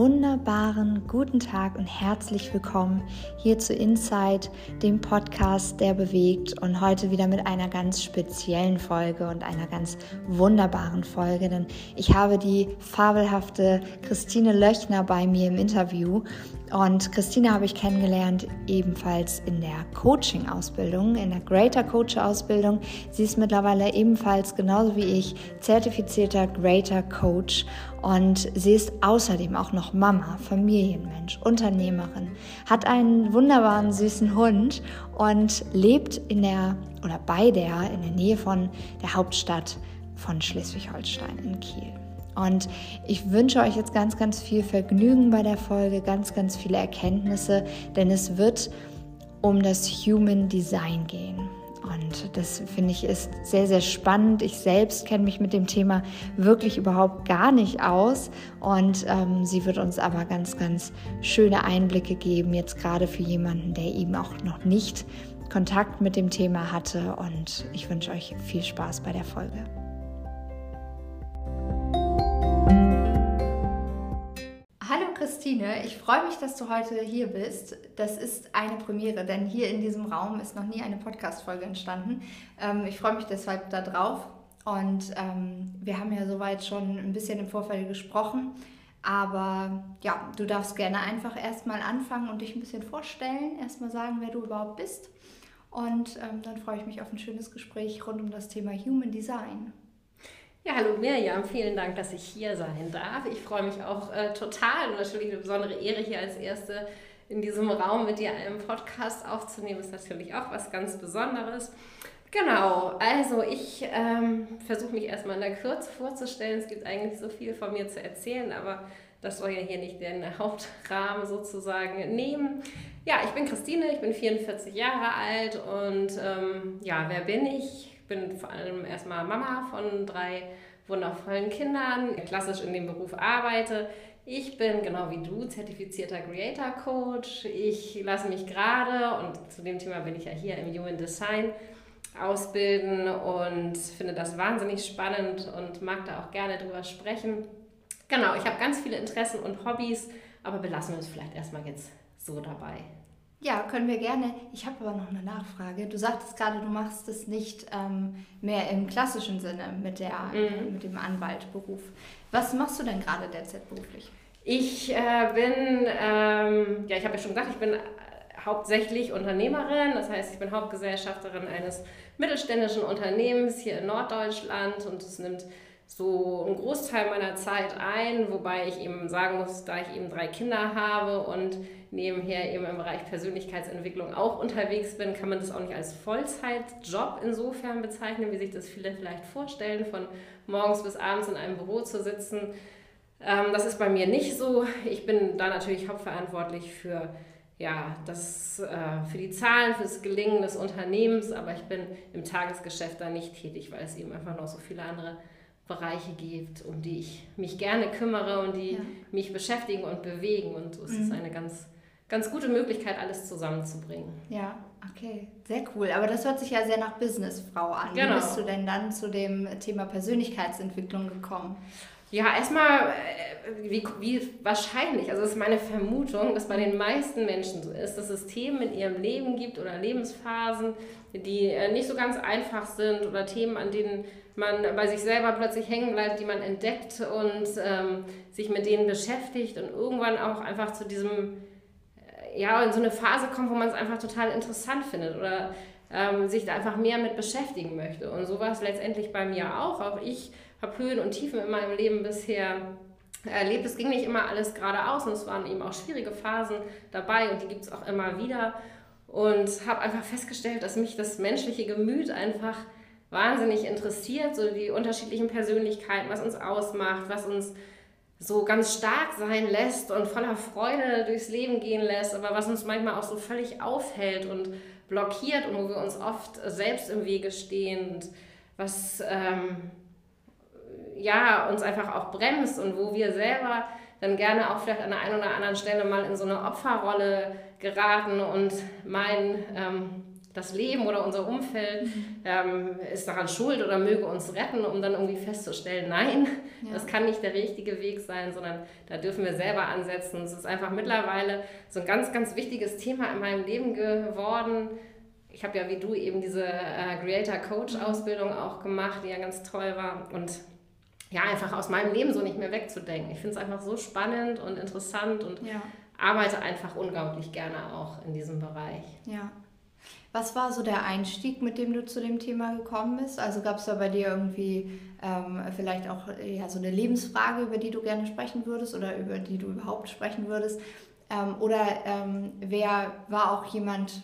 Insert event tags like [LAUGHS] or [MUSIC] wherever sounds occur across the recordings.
wunderbaren guten Tag und herzlich willkommen hier zu Inside, dem Podcast, der bewegt und heute wieder mit einer ganz speziellen Folge und einer ganz wunderbaren Folge, denn ich habe die fabelhafte Christine Löchner bei mir im Interview und Christine habe ich kennengelernt ebenfalls in der Coaching-Ausbildung, in der Greater Coach-Ausbildung. Sie ist mittlerweile ebenfalls genauso wie ich zertifizierter Greater Coach und sie ist außerdem auch noch Mama, Familienmensch, Unternehmerin, hat einen wunderbaren süßen Hund und lebt in der oder bei der in der Nähe von der Hauptstadt von Schleswig-Holstein in Kiel. Und ich wünsche euch jetzt ganz, ganz viel Vergnügen bei der Folge, ganz, ganz viele Erkenntnisse, denn es wird um das Human Design gehen. Und das finde ich ist sehr, sehr spannend. Ich selbst kenne mich mit dem Thema wirklich überhaupt gar nicht aus. Und ähm, sie wird uns aber ganz, ganz schöne Einblicke geben, jetzt gerade für jemanden, der eben auch noch nicht Kontakt mit dem Thema hatte. Und ich wünsche euch viel Spaß bei der Folge. Christine, ich freue mich, dass du heute hier bist. Das ist eine Premiere, denn hier in diesem Raum ist noch nie eine Podcast-Folge entstanden. Ähm, ich freue mich deshalb darauf. Und ähm, wir haben ja soweit schon ein bisschen im Vorfeld gesprochen. Aber ja, du darfst gerne einfach erstmal anfangen und dich ein bisschen vorstellen. Erstmal sagen, wer du überhaupt bist. Und ähm, dann freue ich mich auf ein schönes Gespräch rund um das Thema Human Design. Ja, hallo Mirjam, vielen Dank, dass ich hier sein darf. Ich freue mich auch äh, total und natürlich eine besondere Ehre, hier als Erste in diesem Raum mit dir einen Podcast aufzunehmen, ist natürlich auch was ganz Besonderes. Genau, also ich ähm, versuche mich erstmal in der Kürze vorzustellen. Es gibt eigentlich so viel von mir zu erzählen, aber das soll ja hier nicht den [LAUGHS] Hauptrahmen sozusagen nehmen. Ja, ich bin Christine, ich bin 44 Jahre alt und ähm, ja, wer bin ich? Bin vor allem erstmal Mama von drei wundervollen Kindern, klassisch in dem Beruf arbeite. Ich bin genau wie du zertifizierter Creator Coach. Ich lasse mich gerade und zu dem Thema bin ich ja hier im Human Design ausbilden und finde das wahnsinnig spannend und mag da auch gerne drüber sprechen. Genau, ich habe ganz viele Interessen und Hobbys, aber belassen wir uns vielleicht erstmal jetzt so dabei. Ja, können wir gerne. Ich habe aber noch eine Nachfrage. Du sagtest gerade, du machst es nicht ähm, mehr im klassischen Sinne mit, der, mhm. mit dem Anwaltberuf. Was machst du denn gerade derzeit beruflich? Ich äh, bin, ähm, ja, ich habe ja schon gesagt, ich bin äh, hauptsächlich Unternehmerin. Das heißt, ich bin Hauptgesellschafterin eines mittelständischen Unternehmens hier in Norddeutschland und es nimmt so einen Großteil meiner Zeit ein, wobei ich eben sagen muss, da ich eben drei Kinder habe und nebenher eben im Bereich Persönlichkeitsentwicklung auch unterwegs bin, kann man das auch nicht als Vollzeitjob insofern bezeichnen, wie sich das viele vielleicht vorstellen, von morgens bis abends in einem Büro zu sitzen. Ähm, das ist bei mir nicht so. Ich bin da natürlich hauptverantwortlich für ja, das, äh, für die Zahlen, für das Gelingen des Unternehmens, aber ich bin im Tagesgeschäft da nicht tätig, weil es eben einfach noch so viele andere Bereiche gibt, um die ich mich gerne kümmere und die ja. mich beschäftigen und bewegen. Und so ist es mhm. eine ganz, ganz gute Möglichkeit, alles zusammenzubringen. Ja, okay, sehr cool. Aber das hört sich ja sehr nach Businessfrau an. Genau. Wie bist du denn dann zu dem Thema Persönlichkeitsentwicklung gekommen? Ja, erstmal, äh, wie, wie wahrscheinlich, also es ist meine Vermutung, dass bei den meisten Menschen so ist, dass es Themen in ihrem Leben gibt oder Lebensphasen, die äh, nicht so ganz einfach sind oder Themen, an denen man bei sich selber plötzlich hängen bleibt, die man entdeckt und ähm, sich mit denen beschäftigt und irgendwann auch einfach zu diesem, äh, ja, in so eine Phase kommt, wo man es einfach total interessant findet oder ähm, sich da einfach mehr mit beschäftigen möchte. Und so war es letztendlich bei mir auch. Auch ich habe Höhen und Tiefen in meinem Leben bisher erlebt. Es ging nicht immer alles geradeaus und es waren eben auch schwierige Phasen dabei und die gibt es auch immer wieder. Und habe einfach festgestellt, dass mich das menschliche Gemüt einfach wahnsinnig interessiert, so die unterschiedlichen Persönlichkeiten, was uns ausmacht, was uns so ganz stark sein lässt und voller Freude durchs Leben gehen lässt, aber was uns manchmal auch so völlig aufhält und blockiert und wo wir uns oft selbst im Wege stehen und was ähm, ja, uns einfach auch bremst und wo wir selber dann gerne auch vielleicht an der einen oder anderen Stelle mal in so eine Opferrolle geraten und meinen, ähm, das Leben oder unser Umfeld mhm. ähm, ist daran schuld oder möge uns retten, um dann irgendwie festzustellen, nein, ja. das kann nicht der richtige Weg sein, sondern da dürfen wir selber ansetzen. Es ist einfach mittlerweile so ein ganz, ganz wichtiges Thema in meinem Leben geworden. Ich habe ja wie du eben diese äh, Creator Coach Ausbildung auch gemacht, die ja ganz toll war und ja, einfach aus meinem Leben so nicht mehr wegzudenken. Ich finde es einfach so spannend und interessant und ja. arbeite einfach unglaublich gerne auch in diesem Bereich. Ja. Was war so der Einstieg, mit dem du zu dem Thema gekommen bist? Also gab es da bei dir irgendwie ähm, vielleicht auch ja, so eine Lebensfrage, über die du gerne sprechen würdest oder über die du überhaupt sprechen würdest? Ähm, oder ähm, wer war auch jemand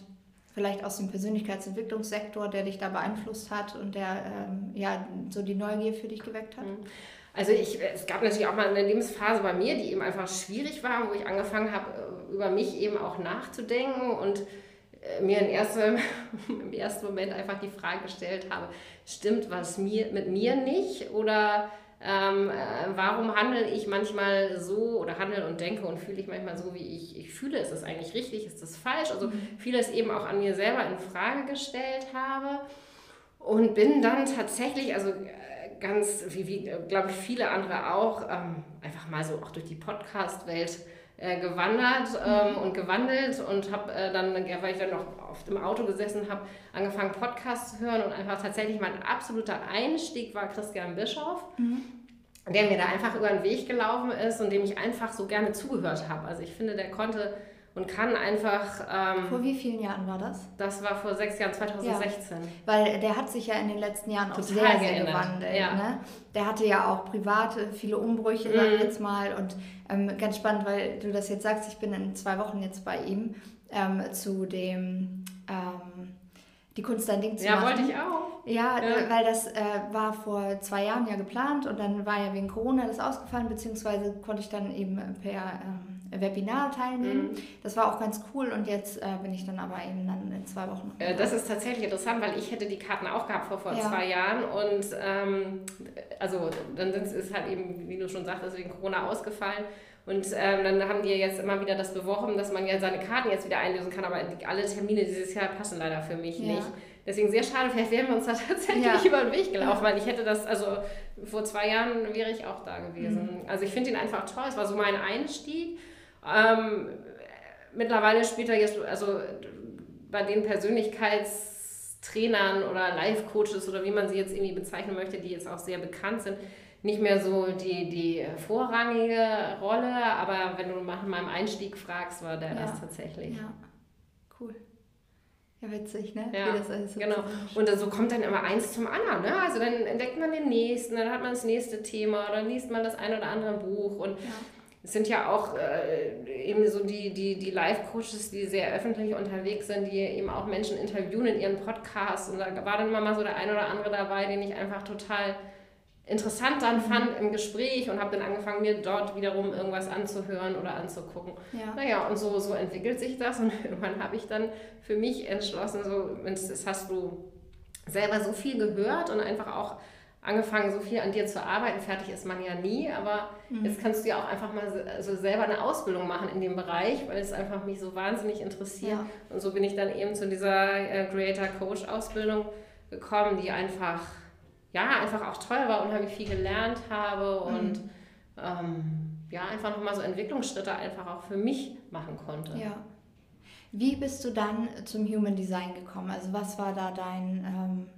vielleicht aus dem Persönlichkeitsentwicklungssektor, der dich da beeinflusst hat und der ähm, ja so die Neugier für dich geweckt hat? Mhm. Also ich, es gab natürlich auch mal eine Lebensphase bei mir, die eben einfach schwierig war, wo ich angefangen habe, über mich eben auch nachzudenken und äh, mir in erster, [LAUGHS] im ersten Moment einfach die Frage gestellt habe, stimmt was mir, mit mir nicht oder ähm, äh, warum handle ich manchmal so oder handle und denke und fühle ich manchmal so, wie ich, ich fühle? Ist das eigentlich richtig? Ist das falsch? Also mhm. vieles eben auch an mir selber in Frage gestellt habe und bin dann tatsächlich, also äh, ganz, wie, wie glaube ich, viele andere auch, ähm, einfach mal so auch durch die Podcast-Welt äh, gewandert ähm, und gewandelt und habe äh, dann, weil ich dann noch auf dem Auto gesessen habe, angefangen Podcasts zu hören und einfach tatsächlich mein absoluter Einstieg war Christian Bischoff. Mhm. Der mir da einfach über den Weg gelaufen ist und dem ich einfach so gerne zugehört habe. Also ich finde, der konnte und kann einfach. Ähm, vor wie vielen Jahren war das? Das war vor sechs Jahren, 2016. Ja, weil der hat sich ja in den letzten Jahren auch sehr, sehr gewandelt. Ja. Ne? Der hatte ja auch private viele Umbrüche, mhm. ich jetzt mal. Und ähm, ganz spannend, weil du das jetzt sagst, ich bin in zwei Wochen jetzt bei ihm ähm, zu dem. Ähm, die Kunst dein Ding zu ja, machen. Ja, wollte ich auch. Ja, ja. weil das äh, war vor zwei Jahren ja geplant und dann war ja wegen Corona das ausgefallen, beziehungsweise konnte ich dann eben per ähm, Webinar teilnehmen. Mhm. Das war auch ganz cool und jetzt äh, bin ich dann aber eben dann in zwei Wochen. Äh, das ist tatsächlich interessant, weil ich hätte die Karten auch gehabt vor, vor ja. zwei Jahren und ähm, also dann ist es halt eben, wie du schon sagtest, wegen Corona ausgefallen. Und ähm, dann haben die jetzt immer wieder das beworben, dass man ja seine Karten jetzt wieder einlösen kann, aber alle Termine dieses Jahr passen leider für mich ja. nicht. Deswegen sehr schade, vielleicht wären wir uns da [LAUGHS] tatsächlich ja. über den Weg gelaufen, weil ich hätte das, also vor zwei Jahren wäre ich auch da gewesen. Mhm. Also ich finde ihn einfach toll, es war so mein Einstieg ähm, mittlerweile spielt er jetzt, also bei den Persönlichkeitstrainern oder Life-Coaches oder wie man sie jetzt irgendwie bezeichnen möchte, die jetzt auch sehr bekannt sind, nicht mehr so die, die vorrangige Rolle, aber wenn du nach meinem Einstieg fragst, war der ja. das tatsächlich. Ja, cool. Ja, witzig, ne? Ja, Wie das alles so genau. Und so kommt dann immer eins zum anderen, ne? Also dann entdeckt man den nächsten, dann hat man das nächste Thema, dann liest man das ein oder andere Buch und ja es sind ja auch äh, eben so die, die, die Live-Coaches, die sehr öffentlich unterwegs sind, die eben auch Menschen interviewen in ihren Podcasts. Und da war dann immer mal so der ein oder andere dabei, den ich einfach total interessant dann mhm. fand im Gespräch und habe dann angefangen, mir dort wiederum irgendwas anzuhören oder anzugucken. Ja. Naja, und so, so entwickelt sich das und [LAUGHS] irgendwann habe ich dann für mich entschlossen, so, das hast du selber so viel gehört und einfach auch angefangen, so viel an dir zu arbeiten. Fertig ist man ja nie, aber mhm. jetzt kannst du ja auch einfach mal so also selber eine Ausbildung machen in dem Bereich, weil es einfach mich so wahnsinnig interessiert. Ja. Und so bin ich dann eben zu dieser äh, Creator Coach Ausbildung gekommen, die einfach, ja, einfach auch toll war, unheimlich viel gelernt habe und mhm. ähm, ja, einfach nochmal so Entwicklungsschritte einfach auch für mich machen konnte. Ja. Wie bist du dann zum Human Design gekommen? Also was war da dein... Ähm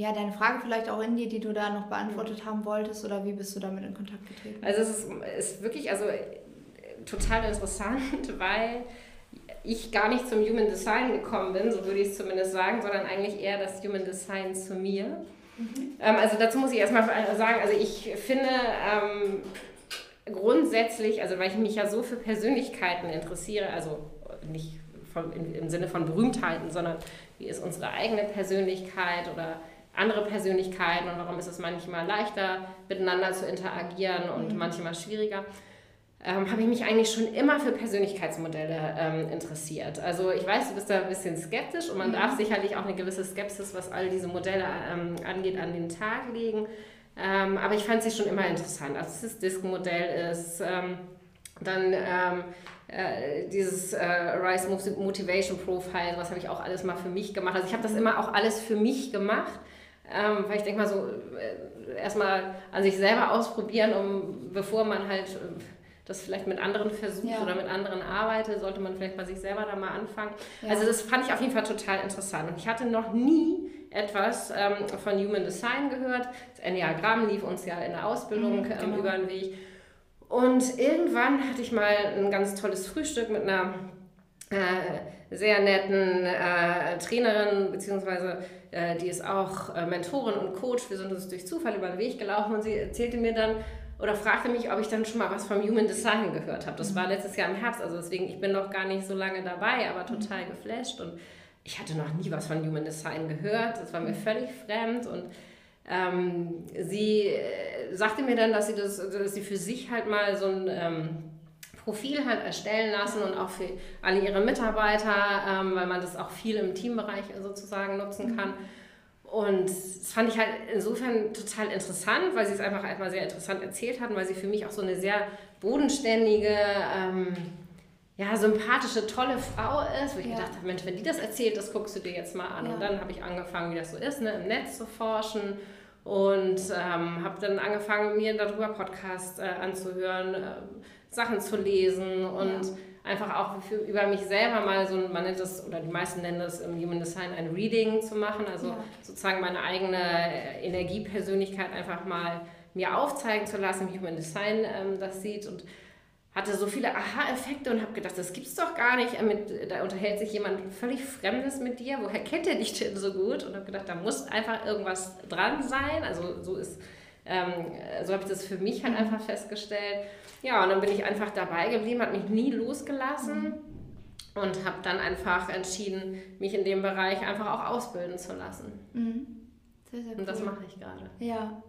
ja, deine Frage vielleicht auch in dir, die du da noch beantwortet haben wolltest, oder wie bist du damit in Kontakt getreten? Also es ist, ist wirklich also total interessant, [LAUGHS] weil ich gar nicht zum Human Design gekommen bin, so würde ich es zumindest sagen, sondern eigentlich eher das Human Design zu mir. Mhm. Ähm, also dazu muss ich erstmal sagen, also ich finde ähm, grundsätzlich, also weil ich mich ja so für Persönlichkeiten interessiere, also nicht von, im Sinne von Berühmtheiten, sondern wie ist unsere eigene Persönlichkeit oder andere Persönlichkeiten und warum ist es manchmal leichter, miteinander zu interagieren und mhm. manchmal schwieriger. Ähm, habe ich mich eigentlich schon immer für Persönlichkeitsmodelle ähm, interessiert. Also ich weiß, du bist da ein bisschen skeptisch und man mhm. darf sicherlich auch eine gewisse Skepsis, was all diese Modelle ähm, angeht, an den Tag legen. Ähm, aber ich fand sie schon immer interessant. Also das Disk-Modell ist, ähm, Dann ähm, äh, dieses äh, Rise Motivation Profile, was habe ich auch alles mal für mich gemacht. Also ich habe das immer auch alles für mich gemacht, ähm, weil ich denke mal so, äh, erstmal an sich selber ausprobieren, um bevor man halt äh, das vielleicht mit anderen versucht ja. oder mit anderen arbeitet, sollte man vielleicht bei sich selber da mal anfangen. Ja. Also das fand ich auf jeden Fall total interessant. Und ich hatte noch nie etwas ähm, von Human Design gehört. Das Enneagramm lief uns ja in der Ausbildung mhm, ähm, genau. über den Weg. Und irgendwann hatte ich mal ein ganz tolles Frühstück mit einer äh, sehr netten äh, Trainerin, beziehungsweise äh, die ist auch äh, Mentorin und Coach. Wir sind uns durch Zufall über den Weg gelaufen und sie erzählte mir dann oder fragte mich, ob ich dann schon mal was vom Human Design gehört habe. Das war mhm. letztes Jahr im Herbst, also deswegen, ich bin noch gar nicht so lange dabei, aber total geflasht und ich hatte noch nie was von Human Design gehört. Das war mir mhm. völlig fremd und ähm, sie äh, sagte mir dann, dass sie, das, dass sie für sich halt mal so ein ähm, Profil halt erstellen lassen und auch für alle ihre Mitarbeiter, ähm, weil man das auch viel im Teambereich sozusagen nutzen mhm. kann. Und das fand ich halt insofern total interessant, weil sie es einfach einmal sehr interessant erzählt hatten, weil sie für mich auch so eine sehr bodenständige, ähm, ja, sympathische, tolle Frau ist, wo ich ja. gedacht habe, Mensch, wenn die das erzählt, das guckst du dir jetzt mal an. Ja. Und dann habe ich angefangen, wie das so ist, ne, im Netz zu forschen und ähm, habe dann angefangen, mir darüber Podcasts äh, anzuhören, äh, Sachen zu lesen und ja. einfach auch für, über mich selber mal so, man nennt das, oder die meisten nennen das im Human Design ein Reading zu machen, also ja. sozusagen meine eigene äh, Energiepersönlichkeit einfach mal mir aufzeigen zu lassen, wie Human Design ähm, das sieht und hatte so viele Aha-Effekte und habe gedacht, das gibt's doch gar nicht. da unterhält sich jemand völlig Fremdes mit dir. Woher kennt er dich denn so gut? Und habe gedacht, da muss einfach irgendwas dran sein. Also so ist, so habe ich das für mich halt einfach festgestellt. Ja, und dann bin ich einfach dabei geblieben, hat mich nie losgelassen. Und habe dann einfach entschieden, mich in dem Bereich einfach auch ausbilden zu lassen. Mhm. Sehr, sehr cool. Und das mache ich gerade. Ja,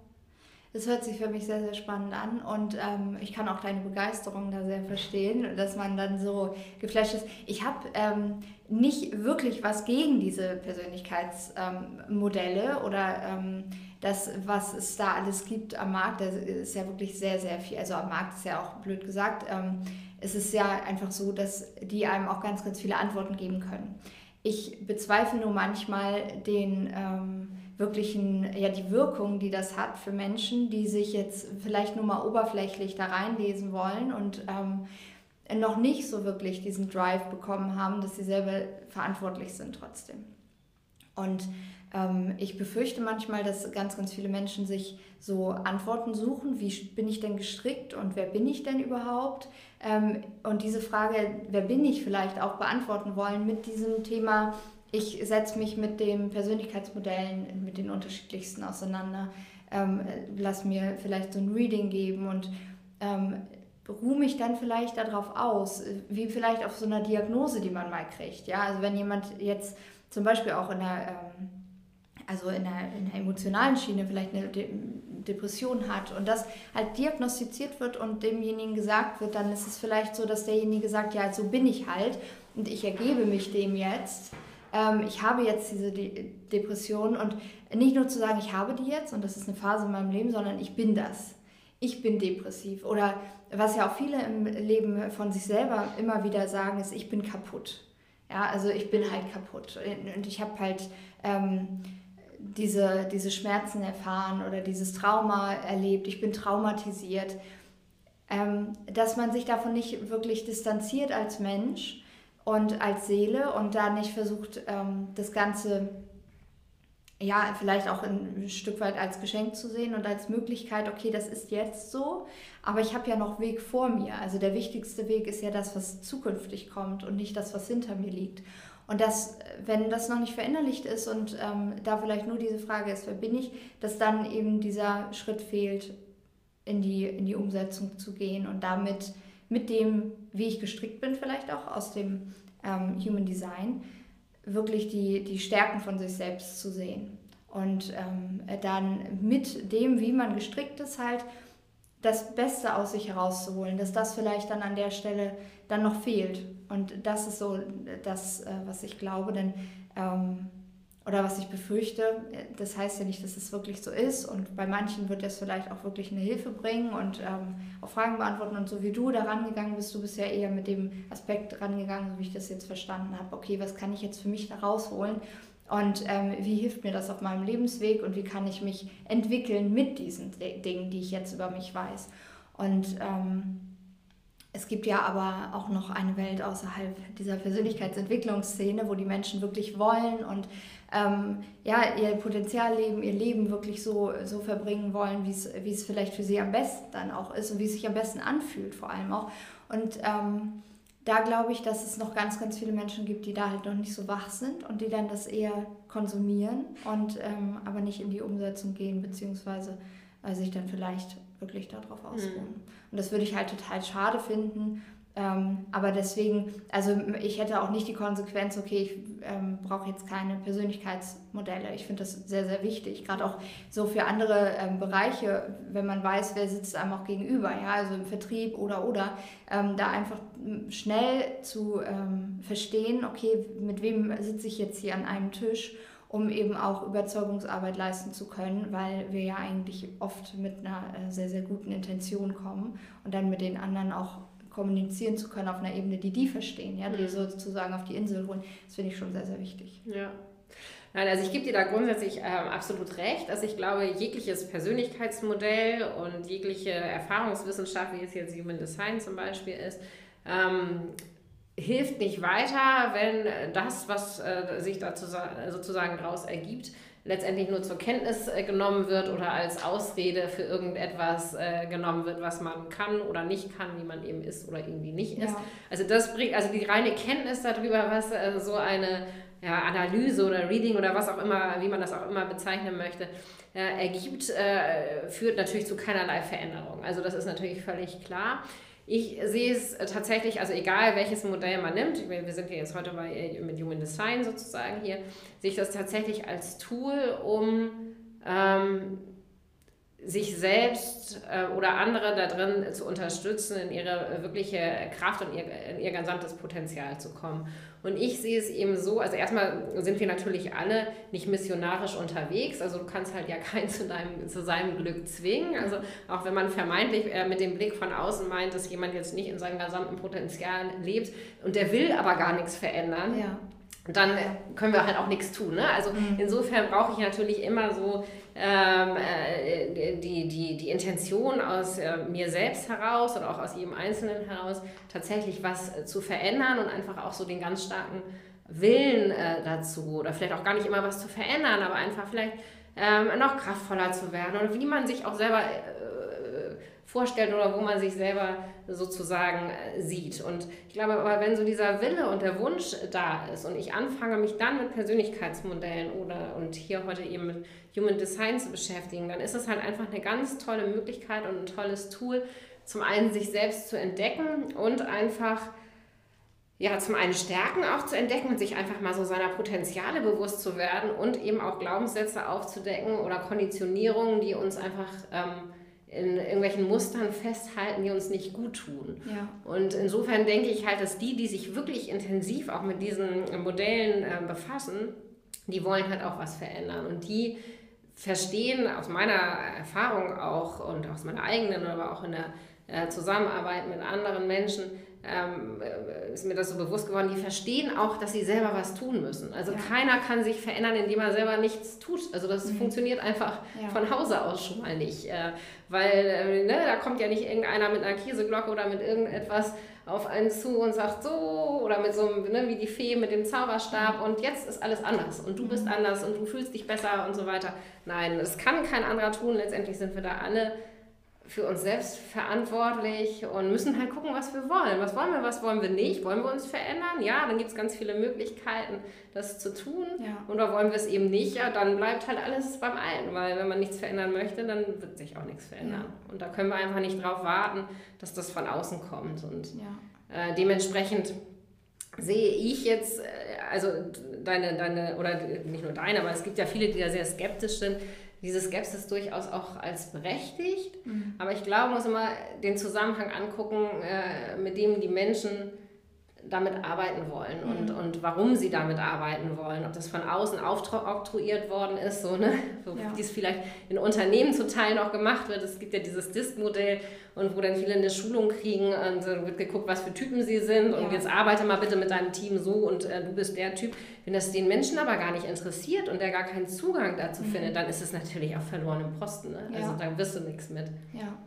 das hört sich für mich sehr, sehr spannend an und ähm, ich kann auch deine Begeisterung da sehr verstehen, dass man dann so geflasht ist. Ich habe ähm, nicht wirklich was gegen diese Persönlichkeitsmodelle ähm, oder ähm, das, was es da alles gibt am Markt. Das ist ja wirklich sehr, sehr viel. Also am Markt ist ja auch blöd gesagt. Ähm, es ist ja einfach so, dass die einem auch ganz, ganz viele Antworten geben können. Ich bezweifle nur manchmal den ähm, wirklichen, ja, die Wirkung, die das hat für Menschen, die sich jetzt vielleicht nur mal oberflächlich da reinlesen wollen und ähm, noch nicht so wirklich diesen Drive bekommen haben, dass sie selber verantwortlich sind trotzdem. Und ähm, ich befürchte manchmal, dass ganz, ganz viele Menschen sich so Antworten suchen, wie bin ich denn gestrickt und wer bin ich denn überhaupt? Ähm, und diese Frage, wer bin ich vielleicht auch beantworten wollen mit diesem Thema ich setze mich mit den Persönlichkeitsmodellen, mit den unterschiedlichsten auseinander, ähm, lass mir vielleicht so ein Reading geben und ähm, ruhe mich dann vielleicht darauf aus, wie vielleicht auf so einer Diagnose, die man mal kriegt. Ja, also wenn jemand jetzt zum Beispiel auch in der, ähm, also in der, in der emotionalen Schiene vielleicht eine De Depression hat und das halt diagnostiziert wird und demjenigen gesagt wird, dann ist es vielleicht so, dass derjenige sagt, ja, so bin ich halt und ich ergebe mich dem jetzt ähm, ich habe jetzt diese De Depression und nicht nur zu sagen, ich habe die jetzt und das ist eine Phase in meinem Leben, sondern ich bin das. Ich bin depressiv. Oder was ja auch viele im Leben von sich selber immer wieder sagen, ist, ich bin kaputt. Ja, also ich bin halt kaputt. Und ich habe halt ähm, diese, diese Schmerzen erfahren oder dieses Trauma erlebt. Ich bin traumatisiert. Ähm, dass man sich davon nicht wirklich distanziert als Mensch und als Seele und da nicht versucht, ähm, das Ganze ja, vielleicht auch ein Stück weit als Geschenk zu sehen und als Möglichkeit, okay, das ist jetzt so, aber ich habe ja noch Weg vor mir. Also der wichtigste Weg ist ja das, was zukünftig kommt und nicht das, was hinter mir liegt. Und das, wenn das noch nicht verinnerlicht ist und ähm, da vielleicht nur diese Frage ist, wer bin ich, dass dann eben dieser Schritt fehlt, in die, in die Umsetzung zu gehen und damit mit dem, wie ich gestrickt bin, vielleicht auch aus dem ähm, Human Design, wirklich die, die Stärken von sich selbst zu sehen. Und ähm, dann mit dem, wie man gestrickt ist, halt das Beste aus sich herauszuholen, dass das vielleicht dann an der Stelle dann noch fehlt. Und das ist so das, äh, was ich glaube, denn ähm, oder was ich befürchte, das heißt ja nicht, dass es wirklich so ist. Und bei manchen wird das vielleicht auch wirklich eine Hilfe bringen und ähm, auch Fragen beantworten. Und so wie du da rangegangen bist, du bist ja eher mit dem Aspekt rangegangen, so wie ich das jetzt verstanden habe. Okay, was kann ich jetzt für mich da rausholen? Und ähm, wie hilft mir das auf meinem Lebensweg und wie kann ich mich entwickeln mit diesen Dingen, die ich jetzt über mich weiß? Und ähm, es gibt ja aber auch noch eine Welt außerhalb dieser Persönlichkeitsentwicklungsszene, wo die Menschen wirklich wollen und ähm, ja, ihr Potenzial leben, ihr Leben wirklich so, so verbringen wollen, wie es vielleicht für sie am besten dann auch ist und wie es sich am besten anfühlt vor allem auch. Und ähm, da glaube ich, dass es noch ganz, ganz viele Menschen gibt, die da halt noch nicht so wach sind und die dann das eher konsumieren und ähm, aber nicht in die Umsetzung gehen, beziehungsweise äh, sich dann vielleicht wirklich darauf ausruhen. Mhm. Und das würde ich halt total schade finden. Ähm, aber deswegen, also ich hätte auch nicht die Konsequenz, okay, ich ähm, brauche jetzt keine Persönlichkeitsmodelle. Ich finde das sehr, sehr wichtig, gerade auch so für andere ähm, Bereiche, wenn man weiß, wer sitzt einem auch gegenüber, ja, also im Vertrieb oder oder, ähm, da einfach schnell zu ähm, verstehen, okay, mit wem sitze ich jetzt hier an einem Tisch um eben auch Überzeugungsarbeit leisten zu können, weil wir ja eigentlich oft mit einer äh, sehr, sehr guten Intention kommen und dann mit den anderen auch kommunizieren zu können auf einer Ebene, die die verstehen, ja, die mhm. sozusagen auf die Insel holen, das finde ich schon sehr, sehr wichtig. Ja. Nein, also ich gebe dir da grundsätzlich ähm, absolut recht. Also ich glaube, jegliches Persönlichkeitsmodell und jegliche Erfahrungswissenschaft, wie es jetzt Human Design zum Beispiel ist, ähm, hilft nicht weiter, wenn das, was äh, sich dazu sozusagen daraus ergibt, letztendlich nur zur Kenntnis äh, genommen wird oder als Ausrede für irgendetwas äh, genommen wird, was man kann oder nicht kann, wie man eben ist oder irgendwie nicht ist. Ja. Also das bringt, also die reine Kenntnis darüber, was äh, so eine ja, Analyse oder Reading oder was auch immer, wie man das auch immer bezeichnen möchte, ergibt, führt natürlich zu keinerlei Veränderung. Also das ist natürlich völlig klar. Ich sehe es tatsächlich, also egal welches Modell man nimmt, wir sind ja jetzt heute bei, äh, mit Human Design sozusagen hier, sehe ich das tatsächlich als Tool, um ähm, sich selbst äh, oder andere da drin zu unterstützen, in ihre wirkliche Kraft und ihr, in ihr gesamtes Potenzial zu kommen. Und ich sehe es eben so, also erstmal sind wir natürlich alle nicht missionarisch unterwegs, also du kannst halt ja [LAUGHS] keinen zu, deinem, zu seinem Glück zwingen. Also auch wenn man vermeintlich äh, mit dem Blick von außen meint, dass jemand jetzt nicht in seinem gesamten Potenzial lebt und der will aber gar nichts verändern. Ja dann können wir halt auch nichts tun. Ne? Also mhm. insofern brauche ich natürlich immer so ähm, äh, die, die, die Intention aus äh, mir selbst heraus oder auch aus jedem Einzelnen heraus, tatsächlich was äh, zu verändern und einfach auch so den ganz starken Willen äh, dazu oder vielleicht auch gar nicht immer was zu verändern, aber einfach vielleicht ähm, noch kraftvoller zu werden oder wie man sich auch selber vorstellt oder wo man sich selber sozusagen äh, sieht. Und ich glaube aber, wenn so dieser Wille und der Wunsch da ist und ich anfange, mich dann mit Persönlichkeitsmodellen oder und hier heute eben mit Human Design zu beschäftigen, dann ist es halt einfach eine ganz tolle Möglichkeit und ein tolles Tool, zum einen sich selbst zu entdecken und einfach ja, zum einen Stärken auch zu entdecken und sich einfach mal so seiner Potenziale bewusst zu werden und eben auch Glaubenssätze aufzudecken oder Konditionierungen, die uns einfach ähm, in irgendwelchen Mustern festhalten, die uns nicht gut tun. Ja. Und insofern denke ich halt, dass die, die sich wirklich intensiv auch mit diesen Modellen äh, befassen, die wollen halt auch was verändern. Und die verstehen aus meiner Erfahrung auch und aus meiner eigenen, aber auch in der äh, Zusammenarbeit mit anderen Menschen, ähm, äh, ist mir das so bewusst geworden, die verstehen auch, dass sie selber was tun müssen. Also ja. keiner kann sich verändern, indem er selber nichts tut. Also das mhm. funktioniert einfach ja. von Hause aus schon mal nicht. Äh, weil äh, ne, da kommt ja nicht irgendeiner mit einer Käseglocke oder mit irgendetwas auf einen zu und sagt so oder mit so einem, ne, wie die Fee mit dem Zauberstab und jetzt ist alles anders und du bist mhm. anders und du fühlst dich besser und so weiter. Nein, das kann kein anderer tun. Letztendlich sind wir da alle für uns selbst verantwortlich und müssen halt gucken, was wir wollen. Was wollen wir, was wollen wir nicht? Wollen wir uns verändern? Ja, dann gibt es ganz viele Möglichkeiten, das zu tun. Ja. Oder wollen wir es eben nicht? Ja, dann bleibt halt alles beim Alten, weil wenn man nichts verändern möchte, dann wird sich auch nichts verändern. Ja. Und da können wir einfach nicht drauf warten, dass das von außen kommt. Und ja. äh, dementsprechend sehe ich jetzt, äh, also deine, deine, oder nicht nur deine, aber es gibt ja viele, die da sehr skeptisch sind, diese Skepsis durchaus auch als berechtigt. Mhm. Aber ich glaube, man muss immer den Zusammenhang angucken, äh, mit dem die Menschen damit arbeiten wollen und, mhm. und warum sie damit arbeiten wollen. Ob das von außen aufoktroyiert worden ist, so, ne? [LAUGHS] so ja. wie es vielleicht in Unternehmen zum Teil noch gemacht wird. Es gibt ja dieses DISC-Modell und wo dann viele eine Schulung kriegen und dann wird geguckt, was für Typen sie sind und ja. jetzt arbeite mal bitte mit deinem Team so und äh, du bist der Typ. Wenn das den Menschen aber gar nicht interessiert und der gar keinen Zugang dazu mhm. findet, dann ist es natürlich auch verloren im Posten. Ne? Also ja. da wirst du nichts mit. Ja.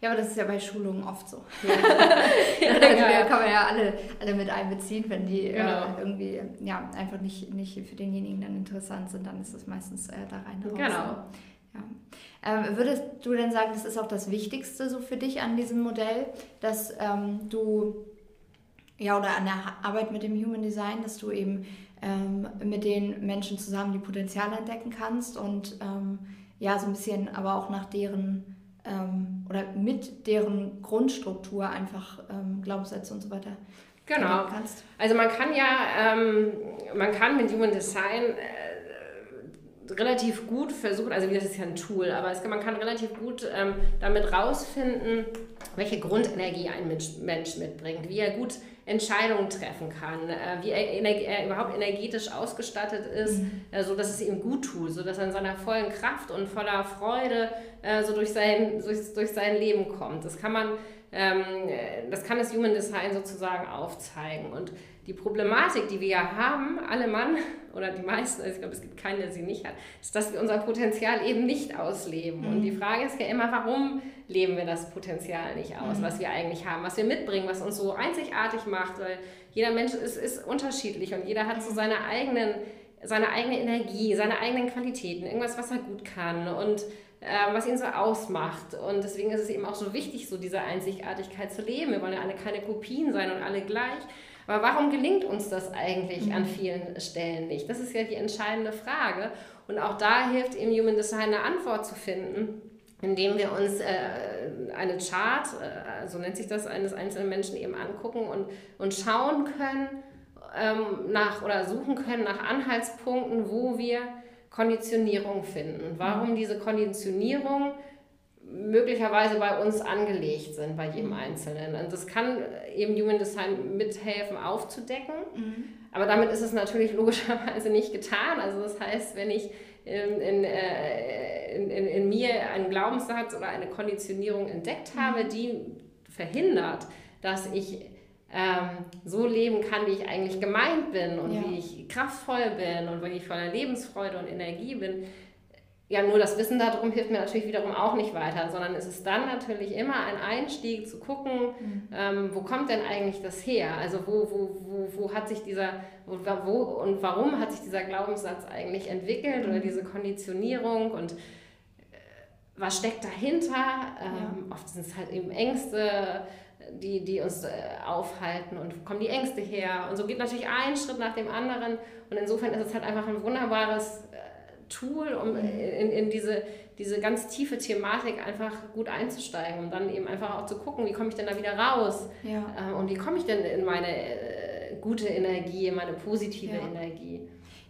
Ja, aber das ist ja bei Schulungen oft so. Ja. [LAUGHS] also ja. kann man ja alle, alle mit einbeziehen, wenn die äh, genau. äh, irgendwie ja, einfach nicht, nicht für denjenigen dann interessant sind, dann ist das meistens äh, da rein. Raus. Genau. Ja. Ähm, würdest du denn sagen, das ist auch das Wichtigste so für dich an diesem Modell, dass ähm, du, ja, oder an der Arbeit mit dem Human Design, dass du eben ähm, mit den Menschen zusammen die Potenziale entdecken kannst und ähm, ja, so ein bisschen aber auch nach deren ähm, oder mit deren Grundstruktur einfach ähm, Glaubenssätze und so weiter genau. kannst. Also man kann ja, ähm, man kann mit Human Design äh, relativ gut versuchen, also das ist ja ein Tool, aber es, man kann relativ gut ähm, damit rausfinden, welche Grundenergie ein Mensch mitbringt, wie er gut Entscheidungen treffen kann, äh, wie er, er, überhaupt energetisch ausgestattet ist, mhm. äh, so dass es ihm gut tut, so dass er in seiner vollen Kraft und voller Freude äh, so durch sein, durch, durch sein Leben kommt. Das kann man, ähm, das kann das Human Design sozusagen aufzeigen. Und die Problematik, die wir ja haben, alle Mann [LAUGHS] oder die meisten, also ich glaube, es gibt keinen, der sie nicht hat, ist, dass wir unser Potenzial eben nicht ausleben. Mhm. Und die Frage ist ja immer, warum leben wir das Potenzial nicht aus, mhm. was wir eigentlich haben, was wir mitbringen, was uns so einzigartig macht, weil jeder Mensch ist, ist unterschiedlich und jeder hat so seine eigenen seine eigene Energie, seine eigenen Qualitäten, irgendwas, was er gut kann und äh, was ihn so ausmacht. Und deswegen ist es eben auch so wichtig, so diese Einzigartigkeit zu leben. Wir wollen ja alle keine Kopien sein und alle gleich. Aber warum gelingt uns das eigentlich mhm. an vielen Stellen nicht? Das ist ja die entscheidende Frage. Und auch da hilft eben Human Design eine Antwort zu finden, indem wir uns äh, eine Chart, äh, so nennt sich das, eines einzelnen Menschen eben angucken und, und schauen können ähm, nach oder suchen können nach Anhaltspunkten, wo wir Konditionierung finden. Warum mhm. diese Konditionierung möglicherweise bei uns angelegt sind, bei jedem Einzelnen. Und das kann eben Human Design mithelfen aufzudecken. Mhm. Aber damit ist es natürlich logischerweise nicht getan. Also das heißt, wenn ich in, in, äh, in, in, in mir einen Glaubenssatz oder eine Konditionierung entdeckt mhm. habe, die verhindert, dass ich ähm, so leben kann, wie ich eigentlich gemeint bin und ja. wie ich kraftvoll bin und wie ich voller Lebensfreude und Energie bin, ja, nur das Wissen darum hilft mir natürlich wiederum auch nicht weiter, sondern es ist dann natürlich immer ein Einstieg zu gucken, mhm. ähm, wo kommt denn eigentlich das her? Also wo, wo, wo, wo hat sich dieser, wo, wo und warum hat sich dieser Glaubenssatz eigentlich entwickelt mhm. oder diese Konditionierung und äh, was steckt dahinter? Ähm, ja. Oft sind es halt eben Ängste, die, die uns äh, aufhalten und kommen die Ängste her? Und so geht natürlich ein Schritt nach dem anderen und insofern ist es halt einfach ein wunderbares Tool, um in, in diese, diese ganz tiefe Thematik einfach gut einzusteigen und dann eben einfach auch zu gucken, wie komme ich denn da wieder raus ja. Äh, und wie komme ich denn in meine äh, gute Energie, in meine positive ja. Energie.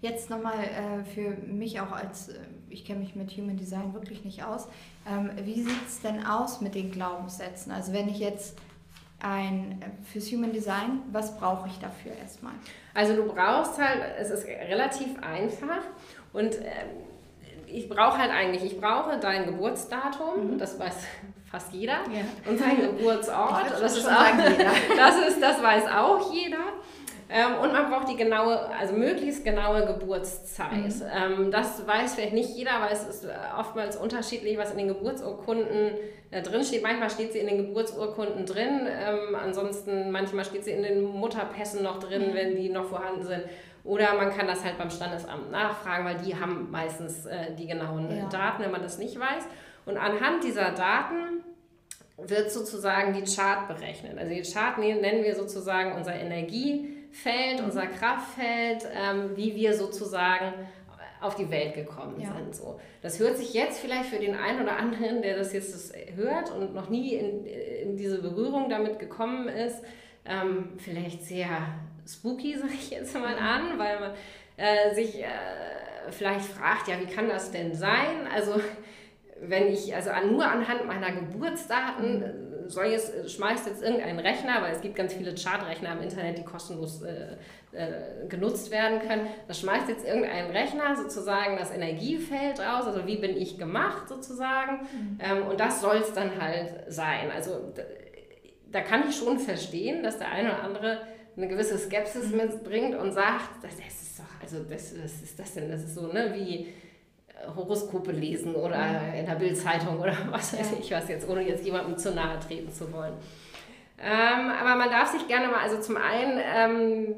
Jetzt nochmal äh, für mich auch als, äh, ich kenne mich mit Human Design wirklich nicht aus, ähm, wie sieht es denn aus mit den Glaubenssätzen? Also wenn ich jetzt ein, äh, fürs Human Design, was brauche ich dafür erstmal? Also du brauchst halt, es ist relativ einfach und äh, ich brauche halt eigentlich, ich brauche dein Geburtsdatum, mhm. das weiß [LAUGHS] fast jeder, ja. und dein Geburtsort, das ist, auch, [LAUGHS] das ist, das weiß auch jeder. Ähm, und man braucht die genaue, also möglichst genaue Geburtszeit. Mhm. Ähm, das weiß vielleicht nicht jeder, weil es ist oftmals unterschiedlich, was in den Geburtsurkunden äh, drin steht. Manchmal steht sie in den Geburtsurkunden drin, ähm, ansonsten manchmal steht sie in den Mutterpässen noch drin, mhm. wenn die noch vorhanden sind. Oder man kann das halt beim Standesamt nachfragen, weil die haben meistens äh, die genauen ja. Daten, wenn man das nicht weiß. Und anhand dieser Daten wird sozusagen die Chart berechnet. Also die Chart nennen wir sozusagen unser Energiefeld, unser Kraftfeld, ähm, wie wir sozusagen auf die Welt gekommen ja. sind. So. Das hört sich jetzt vielleicht für den einen oder anderen, der das jetzt hört und noch nie in, in diese Berührung damit gekommen ist, ähm, vielleicht sehr spooky, sage ich jetzt mal an, weil man äh, sich äh, vielleicht fragt, ja, wie kann das denn sein? Also wenn ich, also nur anhand meiner Geburtsdaten soll jetzt, schmeißt jetzt irgendein Rechner, weil es gibt ganz viele Chartrechner im Internet, die kostenlos äh, äh, genutzt werden können. Das schmeißt jetzt irgendein Rechner sozusagen das Energiefeld raus, also wie bin ich gemacht sozusagen. Mhm. Ähm, und das soll es dann halt sein. Also da kann ich schon verstehen, dass der eine oder andere eine gewisse Skepsis mhm. mitbringt und sagt, das ist doch, also das, was ist das denn? Das ist so, ne, wie äh, Horoskope lesen oder in der Bildzeitung oder [LAUGHS] was weiß ich was jetzt, ohne jetzt jemandem zu nahe treten zu wollen. Ähm, aber man darf sich gerne mal, also zum einen ähm,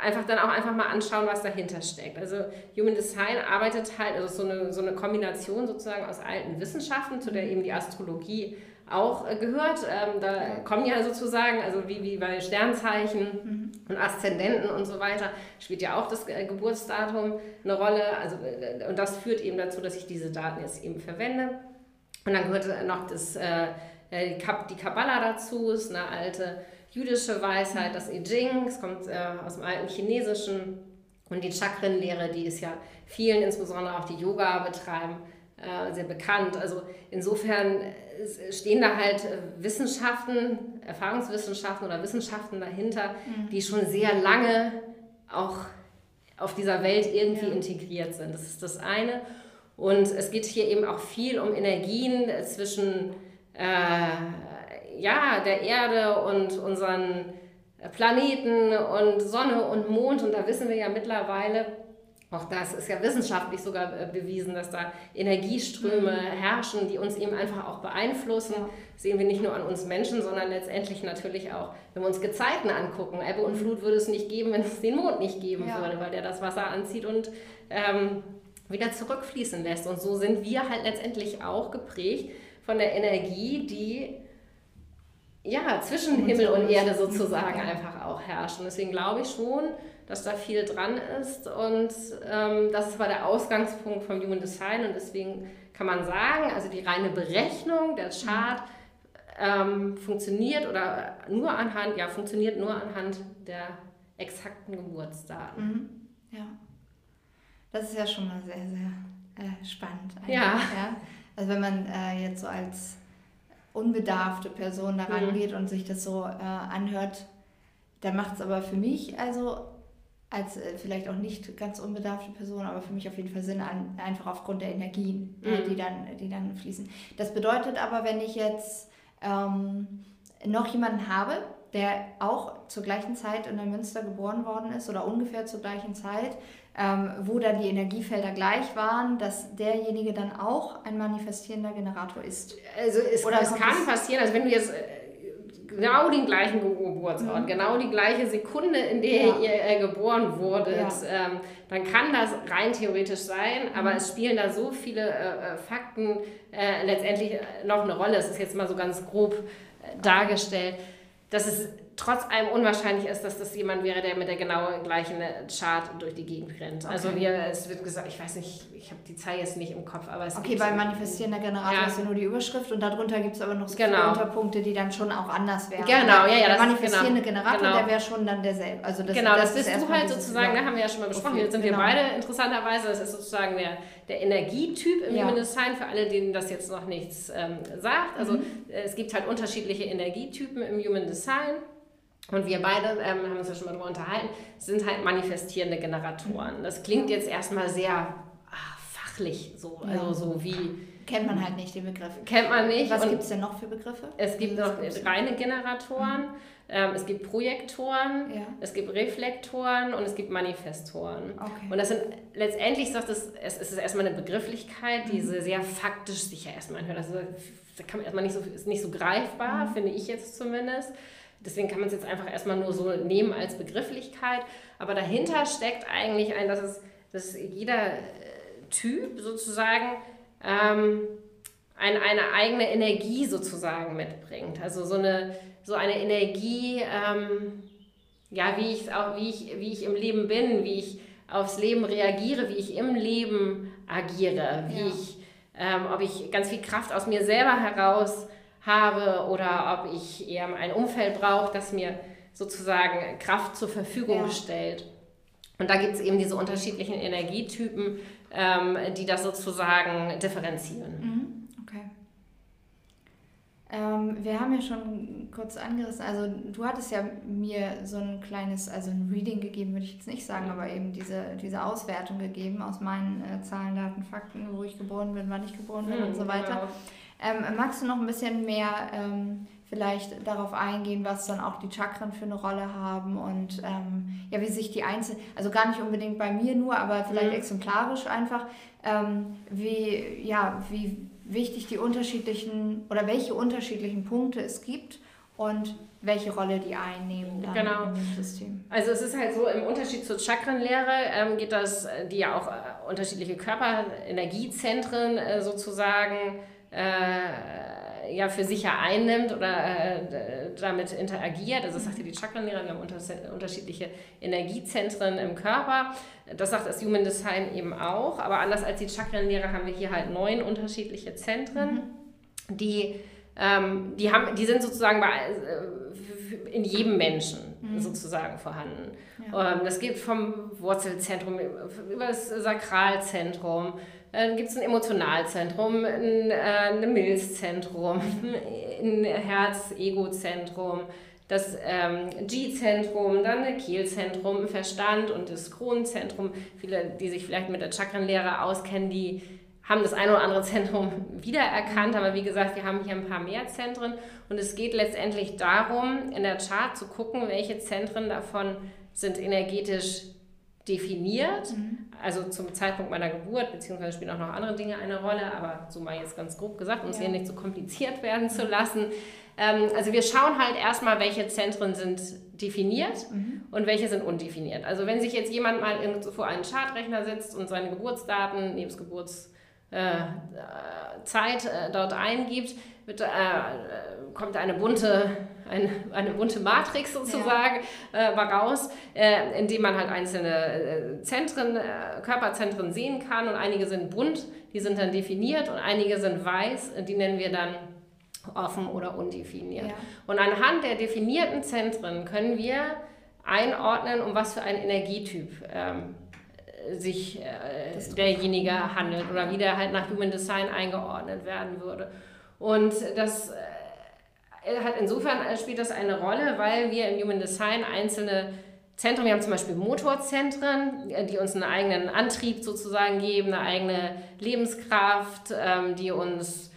einfach dann auch einfach mal anschauen, was dahinter steckt. Also Human Design arbeitet halt, also so eine, so eine Kombination sozusagen aus alten Wissenschaften, zu der eben die Astrologie auch äh, gehört. Ähm, da ja. kommen ja sozusagen, also wie, wie bei Sternzeichen mhm. und Aszendenten und so weiter, spielt ja auch das äh, Geburtsdatum eine Rolle. Also, äh, und das führt eben dazu, dass ich diese Daten jetzt eben verwende. Und dann gehört noch das, äh, die Kabbala dazu, ist eine alte jüdische Weisheit, das I Ching, es kommt äh, aus dem alten Chinesischen. Und die Chakrenlehre, die ist ja vielen, insbesondere auch die Yoga betreiben, sehr bekannt. Also insofern stehen da halt Wissenschaften, Erfahrungswissenschaften oder Wissenschaften dahinter, mhm. die schon sehr lange auch auf dieser Welt irgendwie ja. integriert sind. Das ist das eine. Und es geht hier eben auch viel um Energien zwischen äh, ja, der Erde und unseren Planeten und Sonne und Mond. Und da wissen wir ja mittlerweile, auch das ist ja wissenschaftlich sogar äh, bewiesen, dass da Energieströme mhm. herrschen, die uns eben einfach auch beeinflussen. Das sehen wir nicht nur an uns Menschen, sondern letztendlich natürlich auch, wenn wir uns Gezeiten angucken. Ebbe und mhm. Flut würde es nicht geben, wenn es den Mond nicht geben ja. würde, weil der das Wasser anzieht und ähm, wieder zurückfließen lässt. Und so sind wir halt letztendlich auch geprägt von der Energie, die ja, zwischen Himmel und Erde [LAUGHS] sozusagen einfach auch herrscht. Und deswegen glaube ich schon, dass da viel dran ist. Und ähm, das aber der Ausgangspunkt vom Human Design. Und deswegen kann man sagen, also die reine Berechnung der Chart ähm, funktioniert oder nur anhand, ja, funktioniert nur anhand der exakten Geburtsdaten. Mhm. Ja. Das ist ja schon mal sehr, sehr äh, spannend. Ja. ja. Also wenn man äh, jetzt so als unbedarfte Person daran mhm. geht und sich das so äh, anhört, dann macht es aber für mich also als äh, vielleicht auch nicht ganz unbedarfte Person, aber für mich auf jeden Fall Sinn an, einfach aufgrund der Energien, äh, mhm. die, dann, die dann fließen. Das bedeutet aber, wenn ich jetzt ähm, noch jemanden habe, der auch zur gleichen Zeit in der Münster geboren worden ist oder ungefähr zur gleichen Zeit, ähm, wo dann die Energiefelder gleich waren, dass derjenige dann auch ein manifestierender Generator ist. Also es, oder es kann passieren, also wenn du jetzt äh, genau den gleichen Geburtsort, mhm. genau die gleiche Sekunde, in der ja. ihr äh, geboren wurdet, ja. ähm, dann kann das rein theoretisch sein, aber mhm. es spielen da so viele äh, äh Fakten äh, letztendlich äh, noch eine Rolle. Es ist jetzt mal so ganz grob äh, dargestellt, dass es trotz allem unwahrscheinlich ist, dass das jemand wäre, der mit der genau gleichen Chart durch die Gegend rennt. Also okay. Also wir, es wird gesagt, ich weiß nicht, ich habe die Zahl jetzt nicht im Kopf, aber es Okay, weil manifestierender Generator ja. ist ja nur die Überschrift und darunter gibt es aber noch so genau. viele Unterpunkte, die dann schon auch anders wären. Genau, ja, ja. Der manifestierende genau, Generator, genau. der wäre schon dann derselbe. Also das, genau, das, das bist du halt sozusagen, da haben wir ja schon mal besprochen, jetzt sind genau. wir beide interessanterweise, das ist sozusagen der, der Energietyp im ja. Human Design, für alle, denen das jetzt noch nichts ähm, sagt. Also mhm. es gibt halt unterschiedliche Energietypen im Human Design. Und wir beide ähm, haben uns ja schon mal darüber unterhalten, sind halt manifestierende Generatoren. Das klingt jetzt erstmal sehr ach, fachlich so, also so wie. Kennt man halt nicht den Begriff. Kennt man nicht. Was gibt es denn noch für Begriffe? Es gibt noch reine Generatoren, mhm. ähm, es gibt Projektoren, ja. es gibt Reflektoren und es gibt Manifestoren. Okay. Und das sind letztendlich sagt es, es ist erstmal eine Begrifflichkeit, die mhm. sehr faktisch sicher erstmal anhört. Also, da kann man erstmal nicht so, ist nicht so greifbar, mhm. finde ich jetzt zumindest. Deswegen kann man es jetzt einfach erstmal nur so nehmen als Begrifflichkeit. Aber dahinter steckt eigentlich ein, dass, es, dass jeder äh, Typ sozusagen ähm, ein, eine eigene Energie sozusagen mitbringt. Also so eine, so eine Energie, ähm, ja, wie ich, auch, wie, ich, wie ich im Leben bin, wie ich aufs Leben reagiere, wie ich im Leben agiere, wie ja. ich, ähm, ob ich ganz viel Kraft aus mir selber heraus habe oder ob ich eher ein Umfeld brauche, das mir sozusagen Kraft zur Verfügung ja. stellt. Und da gibt es eben diese unterschiedlichen Energietypen, ähm, die das sozusagen differenzieren. Mhm. Okay. Ähm, wir haben ja schon kurz angerissen, also du hattest ja mir so ein kleines, also ein Reading gegeben, würde ich jetzt nicht sagen, aber eben diese, diese Auswertung gegeben aus meinen äh, Zahlen, Daten, Fakten, wo ich geboren bin, wann ich geboren bin mhm, und so weiter. Genau. Ähm, magst du noch ein bisschen mehr ähm, vielleicht darauf eingehen, was dann auch die Chakren für eine Rolle haben und ähm, ja, wie sich die einzelnen, also gar nicht unbedingt bei mir nur, aber vielleicht mhm. exemplarisch einfach, ähm, wie, ja, wie wichtig die unterschiedlichen oder welche unterschiedlichen Punkte es gibt und welche Rolle die einnehmen dann genau. im System. Also es ist halt so, im Unterschied zur Chakrenlehre ähm, geht das, die ja auch äh, unterschiedliche Körperenergiezentren äh, sozusagen äh, ja für sich ja einnimmt oder äh, damit interagiert. Also das sagt ja die Chakrenlehre, wir haben unter, unterschiedliche Energiezentren im Körper. Das sagt das Human Design eben auch. Aber anders als die Chakrenlehre haben wir hier halt neun unterschiedliche Zentren, mhm. die, ähm, die, haben, die sind sozusagen bei, äh, in jedem Menschen mhm. sozusagen vorhanden. Ja. Ähm, das geht vom Wurzelzentrum über das Sakralzentrum dann gibt es ein Emotionalzentrum, ein, äh, Milzzentrum, [LAUGHS] ein Herz-Ego-Zentrum, das ähm, G-Zentrum, dann ein Kehlzentrum, Verstand und das Kronenzentrum. Viele, die sich vielleicht mit der Chakrenlehre auskennen, die haben das eine oder andere Zentrum [LAUGHS] wiedererkannt, aber wie gesagt, wir haben hier ein paar mehr Zentren und es geht letztendlich darum, in der Chart zu gucken, welche Zentren davon sind energetisch definiert, mhm. also zum Zeitpunkt meiner Geburt, beziehungsweise spielen auch noch andere Dinge eine Rolle, aber so mal jetzt ganz grob gesagt, um es ja. hier nicht so kompliziert werden zu lassen. Ähm, also wir schauen halt erstmal, welche Zentren sind definiert mhm. und welche sind undefiniert. Also wenn sich jetzt jemand mal vor einen Chartrechner sitzt und seine Geburtsdaten, nebst Geburtszeit äh, äh, dort eingibt, wird, äh, kommt eine bunte, eine, eine bunte Matrix sozusagen ja. äh, raus, äh, in dem man halt einzelne äh, Zentren, äh, Körperzentren sehen kann und einige sind bunt, die sind dann definiert und einige sind weiß, die nennen wir dann offen oder undefiniert. Ja. Und anhand der definierten Zentren können wir einordnen, um was für einen Energietyp ähm, sich äh, derjenige handelt oder wie der halt nach Human Design eingeordnet werden würde. Und das äh, hat insofern äh, spielt das eine Rolle, weil wir im Human Design einzelne Zentren, wir haben zum Beispiel Motorzentren, äh, die uns einen eigenen Antrieb sozusagen geben, eine eigene Lebenskraft, ähm, die uns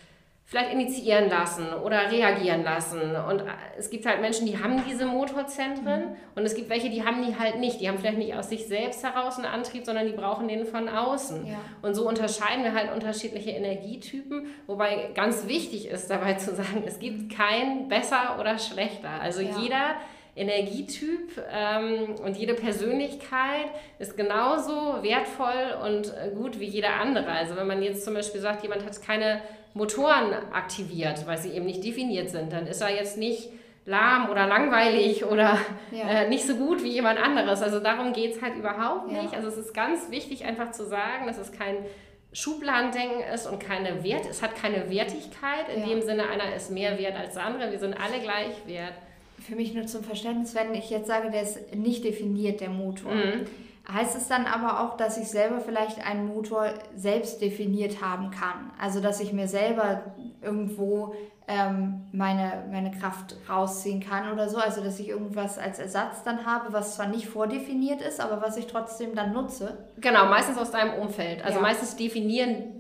vielleicht initiieren lassen oder reagieren lassen. Und es gibt halt Menschen, die haben diese Motorzentren mhm. und es gibt welche, die haben die halt nicht. Die haben vielleicht nicht aus sich selbst heraus einen Antrieb, sondern die brauchen den von außen. Ja. Und so unterscheiden wir halt unterschiedliche Energietypen, wobei ganz wichtig ist dabei zu sagen, es gibt kein besser oder schlechter. Also ja. jeder Energietyp ähm, und jede Persönlichkeit ist genauso wertvoll und gut wie jeder andere. Also wenn man jetzt zum Beispiel sagt, jemand hat keine Motoren aktiviert, weil sie eben nicht definiert sind. Dann ist er jetzt nicht lahm oder langweilig oder ja. äh, nicht so gut wie jemand anderes. Also darum geht es halt überhaupt nicht. Ja. Also es ist ganz wichtig einfach zu sagen, dass es kein Schubladendenken ist und keine Wert, es hat keine Wertigkeit, in ja. dem Sinne, einer ist mehr wert als der andere, wir sind alle gleich wert. Für mich nur zum Verständnis, wenn ich jetzt sage, der ist nicht definiert, der Motor. Mhm Heißt es dann aber auch, dass ich selber vielleicht einen Motor selbst definiert haben kann? Also dass ich mir selber irgendwo ähm, meine, meine Kraft rausziehen kann oder so? Also dass ich irgendwas als Ersatz dann habe, was zwar nicht vordefiniert ist, aber was ich trotzdem dann nutze? Genau, meistens aus deinem Umfeld. Also ja. meistens definieren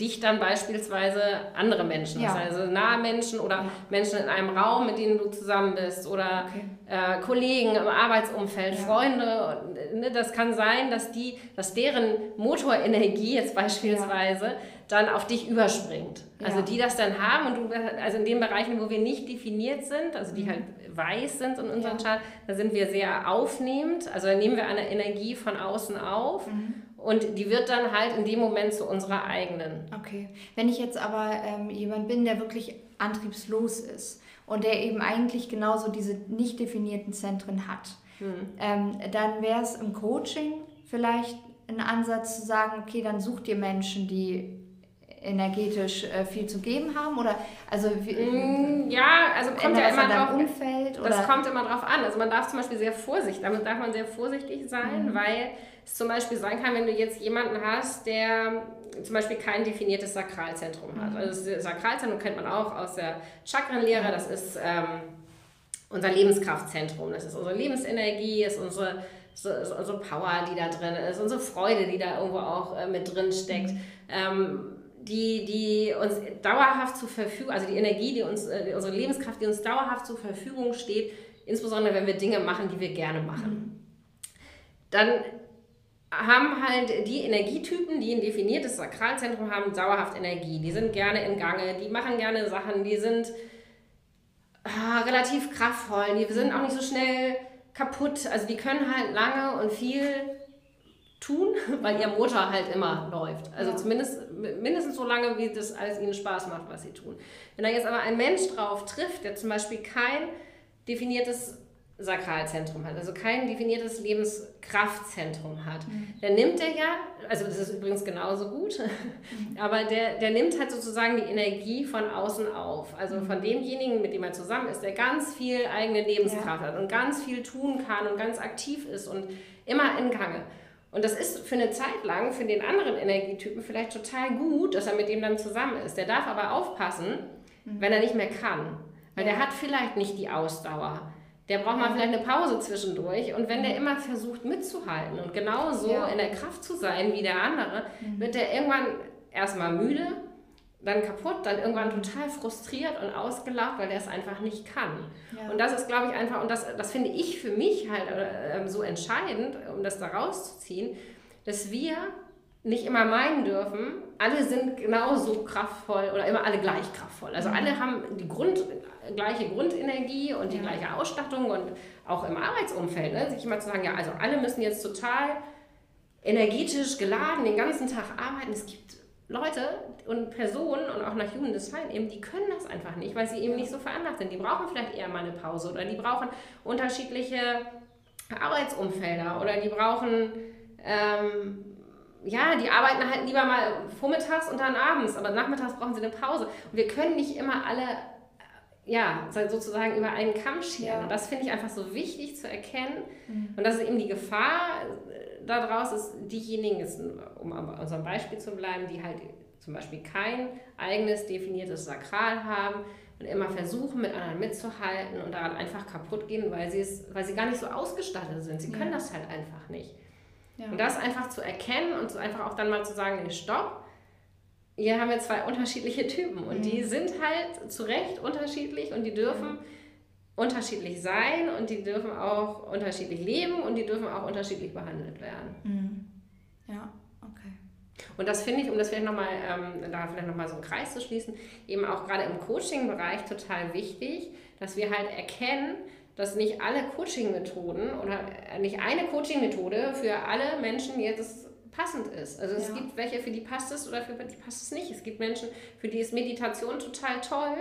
dich dann beispielsweise andere Menschen, ja. also nahe Menschen oder ja. Menschen in einem Raum, mit denen du zusammen bist oder okay. äh, Kollegen im Arbeitsumfeld, ja. Freunde. Ne, das kann sein, dass die, dass deren Motorenergie jetzt beispielsweise dann auf dich überspringt. Also die das dann haben und du, also in den Bereichen, wo wir nicht definiert sind, also die mhm. halt weiß sind in unserem Chart, da sind wir sehr aufnehmend. Also da nehmen wir eine Energie von außen auf. Mhm und die wird dann halt in dem Moment zu unserer eigenen. Okay. Wenn ich jetzt aber ähm, jemand bin, der wirklich antriebslos ist und der eben eigentlich genauso diese nicht definierten Zentren hat, hm. ähm, dann wäre es im Coaching vielleicht ein Ansatz zu sagen, okay, dann such dir Menschen, die energetisch äh, viel zu geben haben? Oder also mm, ja, also kommt ja immer drauf, Umfeld, oder? Das kommt immer drauf an. Also man darf zum Beispiel sehr vorsichtig, damit darf man sehr vorsichtig sein, mhm. weil es zum Beispiel sein kann, wenn du jetzt jemanden hast, der zum Beispiel kein definiertes Sakralzentrum hat. Mhm. Also das Sakralzentrum kennt man auch aus der Chakrenlehre. Das ist ähm, unser Lebenskraftzentrum. Das ist unsere Lebensenergie, ist unsere so, so, so, Power, die da drin ist, unsere Freude, die da irgendwo auch äh, mit drin steckt. Mhm. Ähm, die, die uns dauerhaft zur Verfügung, also die Energie, die uns, äh, unsere Lebenskraft, die uns dauerhaft zur Verfügung steht, insbesondere wenn wir Dinge machen, die wir gerne machen. Dann haben halt die Energietypen, die ein definiertes Sakralzentrum haben, dauerhaft Energie. Die sind gerne in Gange, die machen gerne Sachen, die sind ah, relativ kraftvoll, die sind auch nicht so schnell kaputt. Also die können halt lange und viel tun, [LAUGHS] weil ihr Motor halt immer läuft. Also ja. zumindest mindestens so lange, wie das alles ihnen Spaß macht, was sie tun. Wenn da jetzt aber ein Mensch drauf trifft, der zum Beispiel kein definiertes Sakralzentrum hat, also kein definiertes Lebenskraftzentrum hat, mhm. dann nimmt er ja, also das ist übrigens genauso gut, [LAUGHS] mhm. aber der, der nimmt halt sozusagen die Energie von außen auf. Also von demjenigen, mit dem er zusammen ist, der ganz viel eigene Lebenskraft ja. hat und ganz viel tun kann und ganz aktiv ist und immer in Gange. Und das ist für eine Zeit lang für den anderen Energietypen vielleicht total gut, dass er mit dem dann zusammen ist. Der darf aber aufpassen, mhm. wenn er nicht mehr kann. Weil ja. der hat vielleicht nicht die Ausdauer der braucht mal vielleicht eine Pause zwischendurch. Und wenn der immer versucht mitzuhalten und genauso ja. in der Kraft zu sein wie der andere, mhm. wird der irgendwann erstmal müde, dann kaputt, dann irgendwann total frustriert und ausgelaugt, weil der es einfach nicht kann. Ja. Und das ist, glaube ich, einfach, und das, das finde ich für mich halt äh, so entscheidend, um das da rauszuziehen, dass wir nicht immer meinen dürfen, alle sind genauso kraftvoll oder immer alle gleich kraftvoll. Also mhm. alle haben die Grund, gleiche Grundenergie und die ja. gleiche Ausstattung und auch im Arbeitsumfeld, ne, sich immer zu sagen, ja, also alle müssen jetzt total energetisch geladen den ganzen Tag arbeiten. Es gibt Leute und Personen und auch nach Human Design eben, die können das einfach nicht, weil sie eben nicht so veranlagt sind. Die brauchen vielleicht eher mal eine Pause oder die brauchen unterschiedliche Arbeitsumfelder oder die brauchen ähm, ja, die arbeiten halt lieber mal vormittags und dann abends, aber nachmittags brauchen sie eine Pause. Und wir können nicht immer alle, äh, ja, sozusagen über einen Kamm scheren. Ja. Und das finde ich einfach so wichtig zu erkennen. Mhm. Und das ist eben die Gefahr äh, daraus, ist diejenigen, ist, um bei unserem Beispiel zu bleiben, die halt zum Beispiel kein eigenes definiertes Sakral haben und immer versuchen, mit anderen mitzuhalten und daran einfach kaputt gehen, weil sie, es, weil sie gar nicht so ausgestattet sind. Sie können das halt einfach nicht. Ja. Und das einfach zu erkennen und so einfach auch dann mal zu sagen, nee, stopp, hier haben wir zwei unterschiedliche Typen und mhm. die sind halt zu Recht unterschiedlich und die dürfen mhm. Unterschiedlich sein und die dürfen auch unterschiedlich leben und die dürfen auch unterschiedlich behandelt werden. Mhm. Ja, okay. Und das finde ich, um das vielleicht nochmal, ähm, da vielleicht nochmal so einen Kreis zu schließen, eben auch gerade im Coaching-Bereich total wichtig, dass wir halt erkennen, dass nicht alle Coaching-Methoden oder nicht eine Coaching-Methode für alle Menschen jetzt passend ist. Also es ja. gibt welche, für die passt es oder für die passt es nicht. Es gibt Menschen, für die ist Meditation total toll,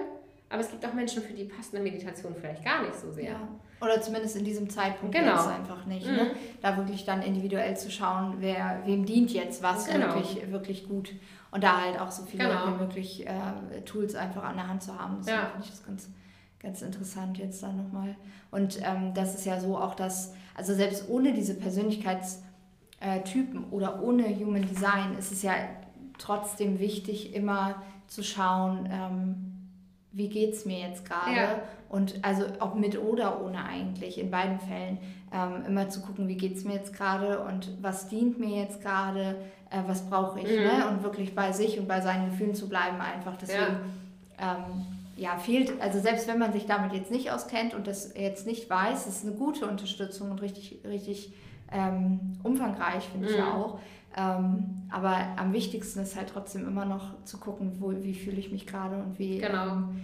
aber es gibt auch Menschen, für die passt eine Meditation vielleicht gar nicht so sehr. Ja. Oder zumindest in diesem Zeitpunkt genau. jetzt einfach nicht. Ne? Mhm. Ne? Da wirklich dann individuell zu schauen, wer, wem dient jetzt was genau. wirklich, wirklich gut. Und da halt auch so viele genau. wie möglich äh, Tools einfach an der Hand zu haben. Das ja. finde ich das ganz ganz interessant jetzt dann nochmal. Und ähm, das ist ja so auch, dass, also selbst ohne diese Persönlichkeitstypen oder ohne Human Design ist es ja trotzdem wichtig, immer zu schauen, ähm, wie geht es mir jetzt gerade? Ja. Und also auch mit oder ohne eigentlich, in beiden Fällen, ähm, immer zu gucken, wie geht es mir jetzt gerade und was dient mir jetzt gerade, äh, was brauche ich, mhm. ne? Und wirklich bei sich und bei seinen Gefühlen zu bleiben einfach. Deswegen ja. ähm, ja, fehlt, also selbst wenn man sich damit jetzt nicht auskennt und das jetzt nicht weiß, ist eine gute Unterstützung und richtig, richtig ähm, umfangreich, finde mhm. ich ja auch. Ähm, aber am wichtigsten ist halt trotzdem immer noch zu gucken, wo, wie fühle ich mich gerade und wie, genau. ähm,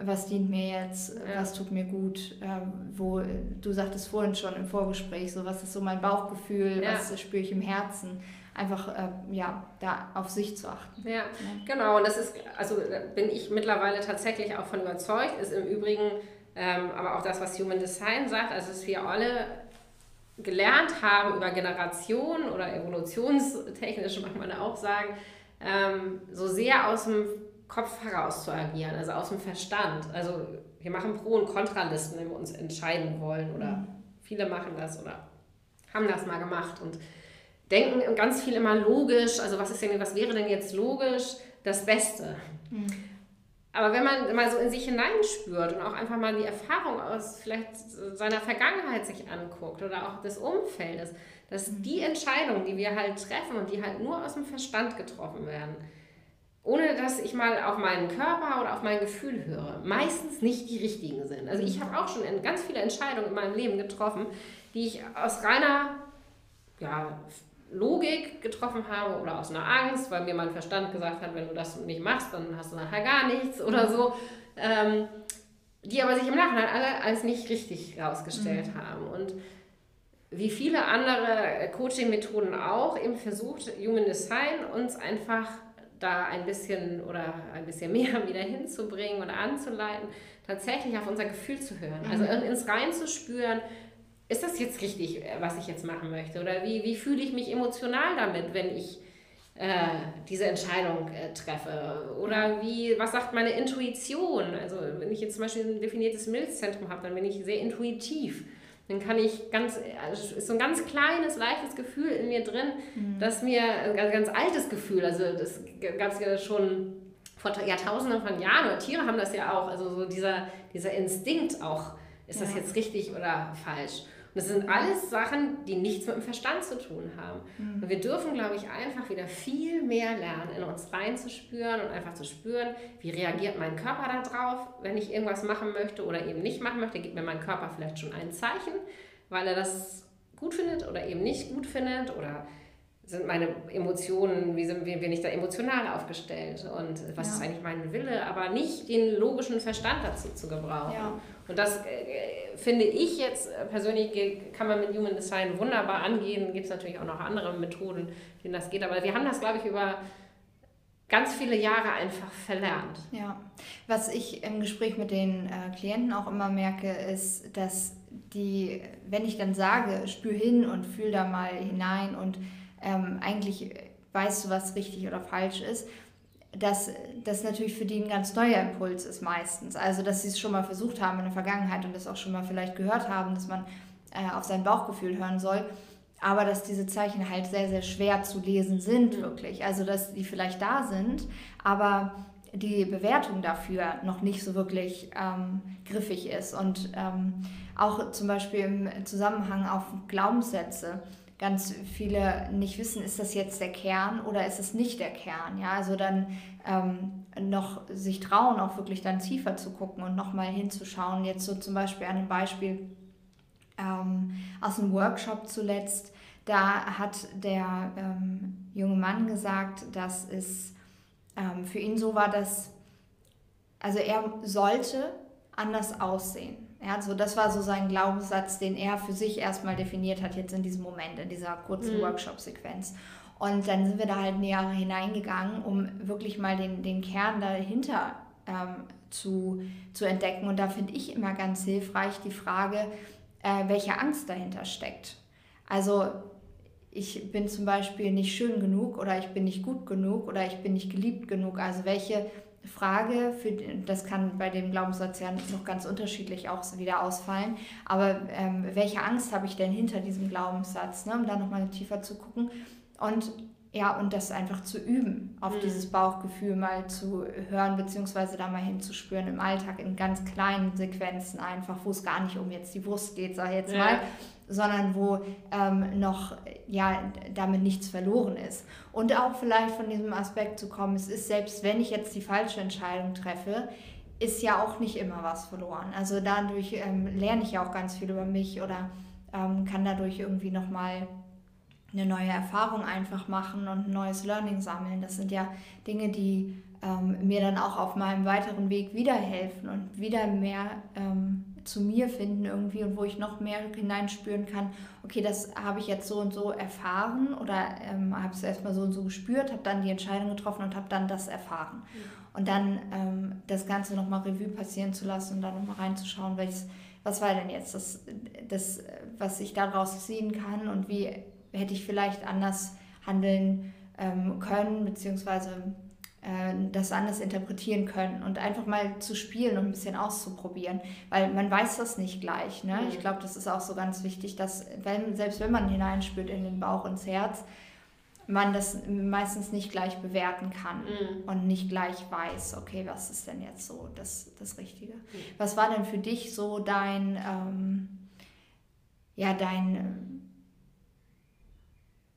was dient mir jetzt, ja. was tut mir gut, ähm, wo, du sagtest vorhin schon im Vorgespräch, so was ist so mein Bauchgefühl, ja. was spüre ich im Herzen einfach äh, ja, da auf sich zu achten. Ja, ja, genau. Und das ist, also bin ich mittlerweile tatsächlich auch von überzeugt, ist im Übrigen ähm, aber auch das, was Human Design sagt, also dass wir alle gelernt haben über Generationen oder evolutionstechnisch, [LAUGHS] mag man auch sagen, ähm, so sehr aus dem Kopf heraus zu agieren, also aus dem Verstand. Also wir machen Pro- und Kontralisten, wenn wir uns entscheiden wollen oder mhm. viele machen das oder haben das mal gemacht und denken ganz viel immer logisch, also was ist denn, was wäre denn jetzt logisch das Beste? Mhm. Aber wenn man mal so in sich hineinspürt und auch einfach mal die Erfahrung aus vielleicht seiner Vergangenheit sich anguckt oder auch des Umfeldes, dass mhm. die Entscheidungen, die wir halt treffen und die halt nur aus dem Verstand getroffen werden, ohne dass ich mal auf meinen Körper oder auf mein Gefühl höre, meistens nicht die richtigen sind. Also ich habe auch schon ganz viele Entscheidungen in meinem Leben getroffen, die ich aus reiner ja, Logik getroffen habe oder aus einer Angst, weil mir mein Verstand gesagt hat, wenn du das nicht machst, dann hast du nachher gar nichts oder so. Ähm, die aber sich im Nachhinein alle als nicht richtig herausgestellt mhm. haben. Und wie viele andere Coaching-Methoden auch, eben versucht Human Design uns einfach da ein bisschen oder ein bisschen mehr [LAUGHS] wieder hinzubringen oder anzuleiten, tatsächlich auf unser Gefühl zu hören. Also mhm. ins Rein zu spüren, ist das jetzt richtig, äh, was ich jetzt machen möchte? Oder wie, wie fühle ich mich emotional damit, wenn ich äh, diese Entscheidung äh, treffe? Oder wie, was sagt meine Intuition? Also wenn ich jetzt zum Beispiel ein definiertes Milzzentrum habe, dann bin ich sehr intuitiv. Dann kann ich ganz, also ist so ein ganz kleines, leichtes Gefühl in mir drin, mhm. das mir, ein ganz, ganz altes Gefühl, also das gab es ja schon vor Jahrtausenden von Jahren, oder Tiere haben das ja auch, also so dieser, dieser Instinkt auch, ist ja. das jetzt richtig oder falsch? Und das sind alles Sachen, die nichts mit dem Verstand zu tun haben. Mhm. Und wir dürfen, glaube ich, einfach wieder viel mehr lernen, in uns reinzuspüren und einfach zu spüren, wie reagiert mein Körper darauf, wenn ich irgendwas machen möchte oder eben nicht machen möchte, gibt mir mein Körper vielleicht schon ein Zeichen, weil er das gut findet oder eben nicht gut findet oder sind meine Emotionen, wie, sind, wie bin ich da emotional aufgestellt und was ja. ist eigentlich mein Wille, aber nicht den logischen Verstand dazu zu gebrauchen. Ja. Und das äh, finde ich jetzt persönlich, kann man mit Human Design wunderbar angehen. Gibt es natürlich auch noch andere Methoden, wie das geht. Aber wir haben das, glaube ich, über ganz viele Jahre einfach verlernt. Ja, was ich im Gespräch mit den äh, Klienten auch immer merke, ist, dass die, wenn ich dann sage, spür hin und fühl da mal hinein und ähm, eigentlich weißt du, was richtig oder falsch ist, dass das natürlich für die ein ganz neuer Impuls ist meistens. Also, dass sie es schon mal versucht haben in der Vergangenheit und das auch schon mal vielleicht gehört haben, dass man äh, auf sein Bauchgefühl hören soll. Aber dass diese Zeichen halt sehr, sehr schwer zu lesen sind, wirklich. Also, dass die vielleicht da sind, aber die Bewertung dafür noch nicht so wirklich ähm, griffig ist. Und ähm, auch zum Beispiel im Zusammenhang auf Glaubenssätze ganz viele nicht wissen, ist das jetzt der Kern oder ist es nicht der Kern. Ja, also dann ähm, noch sich trauen, auch wirklich dann tiefer zu gucken und nochmal hinzuschauen. Jetzt so zum Beispiel an einem Beispiel ähm, aus einem Workshop zuletzt. Da hat der ähm, junge Mann gesagt, dass es ähm, für ihn so war, dass also er sollte anders aussehen. Ja, so, das war so sein Glaubenssatz, den er für sich erstmal definiert hat, jetzt in diesem Moment, in dieser kurzen mhm. Workshop-Sequenz. Und dann sind wir da halt näher hineingegangen, um wirklich mal den, den Kern dahinter ähm, zu, zu entdecken. Und da finde ich immer ganz hilfreich die Frage, äh, welche Angst dahinter steckt. Also ich bin zum Beispiel nicht schön genug oder ich bin nicht gut genug oder ich bin nicht geliebt genug. Also welche Frage, für, das kann bei dem Glaubenssatz ja noch ganz unterschiedlich auch wieder ausfallen, aber ähm, welche Angst habe ich denn hinter diesem Glaubenssatz, ne, um da nochmal tiefer zu gucken? Und ja, und das einfach zu üben, auf mhm. dieses Bauchgefühl mal zu hören, beziehungsweise da mal hinzuspüren im Alltag in ganz kleinen Sequenzen einfach, wo es gar nicht um jetzt die Brust geht, sag ich jetzt ja. mal, sondern wo ähm, noch ja damit nichts verloren ist. Und auch vielleicht von diesem Aspekt zu kommen, es ist selbst wenn ich jetzt die falsche Entscheidung treffe, ist ja auch nicht immer was verloren. Also dadurch ähm, lerne ich ja auch ganz viel über mich oder ähm, kann dadurch irgendwie nochmal eine neue Erfahrung einfach machen und ein neues Learning sammeln. Das sind ja Dinge, die ähm, mir dann auch auf meinem weiteren Weg wieder helfen und wieder mehr ähm, zu mir finden irgendwie und wo ich noch mehr hineinspüren kann, okay, das habe ich jetzt so und so erfahren oder ähm, habe es erstmal so und so gespürt, habe dann die Entscheidung getroffen und habe dann das erfahren. Mhm. Und dann ähm, das Ganze nochmal Revue passieren zu lassen und dann nochmal reinzuschauen, welches, was war denn jetzt das, das, was ich daraus ziehen kann und wie hätte ich vielleicht anders handeln ähm, können, beziehungsweise äh, das anders interpretieren können und einfach mal zu spielen und ein bisschen auszuprobieren, weil man weiß das nicht gleich. Ne? Mhm. Ich glaube, das ist auch so ganz wichtig, dass wenn, selbst wenn man hineinspürt in den Bauch ins Herz, man das meistens nicht gleich bewerten kann mhm. und nicht gleich weiß, okay, was ist denn jetzt so das, das Richtige. Mhm. Was war denn für dich so dein, ähm, ja, dein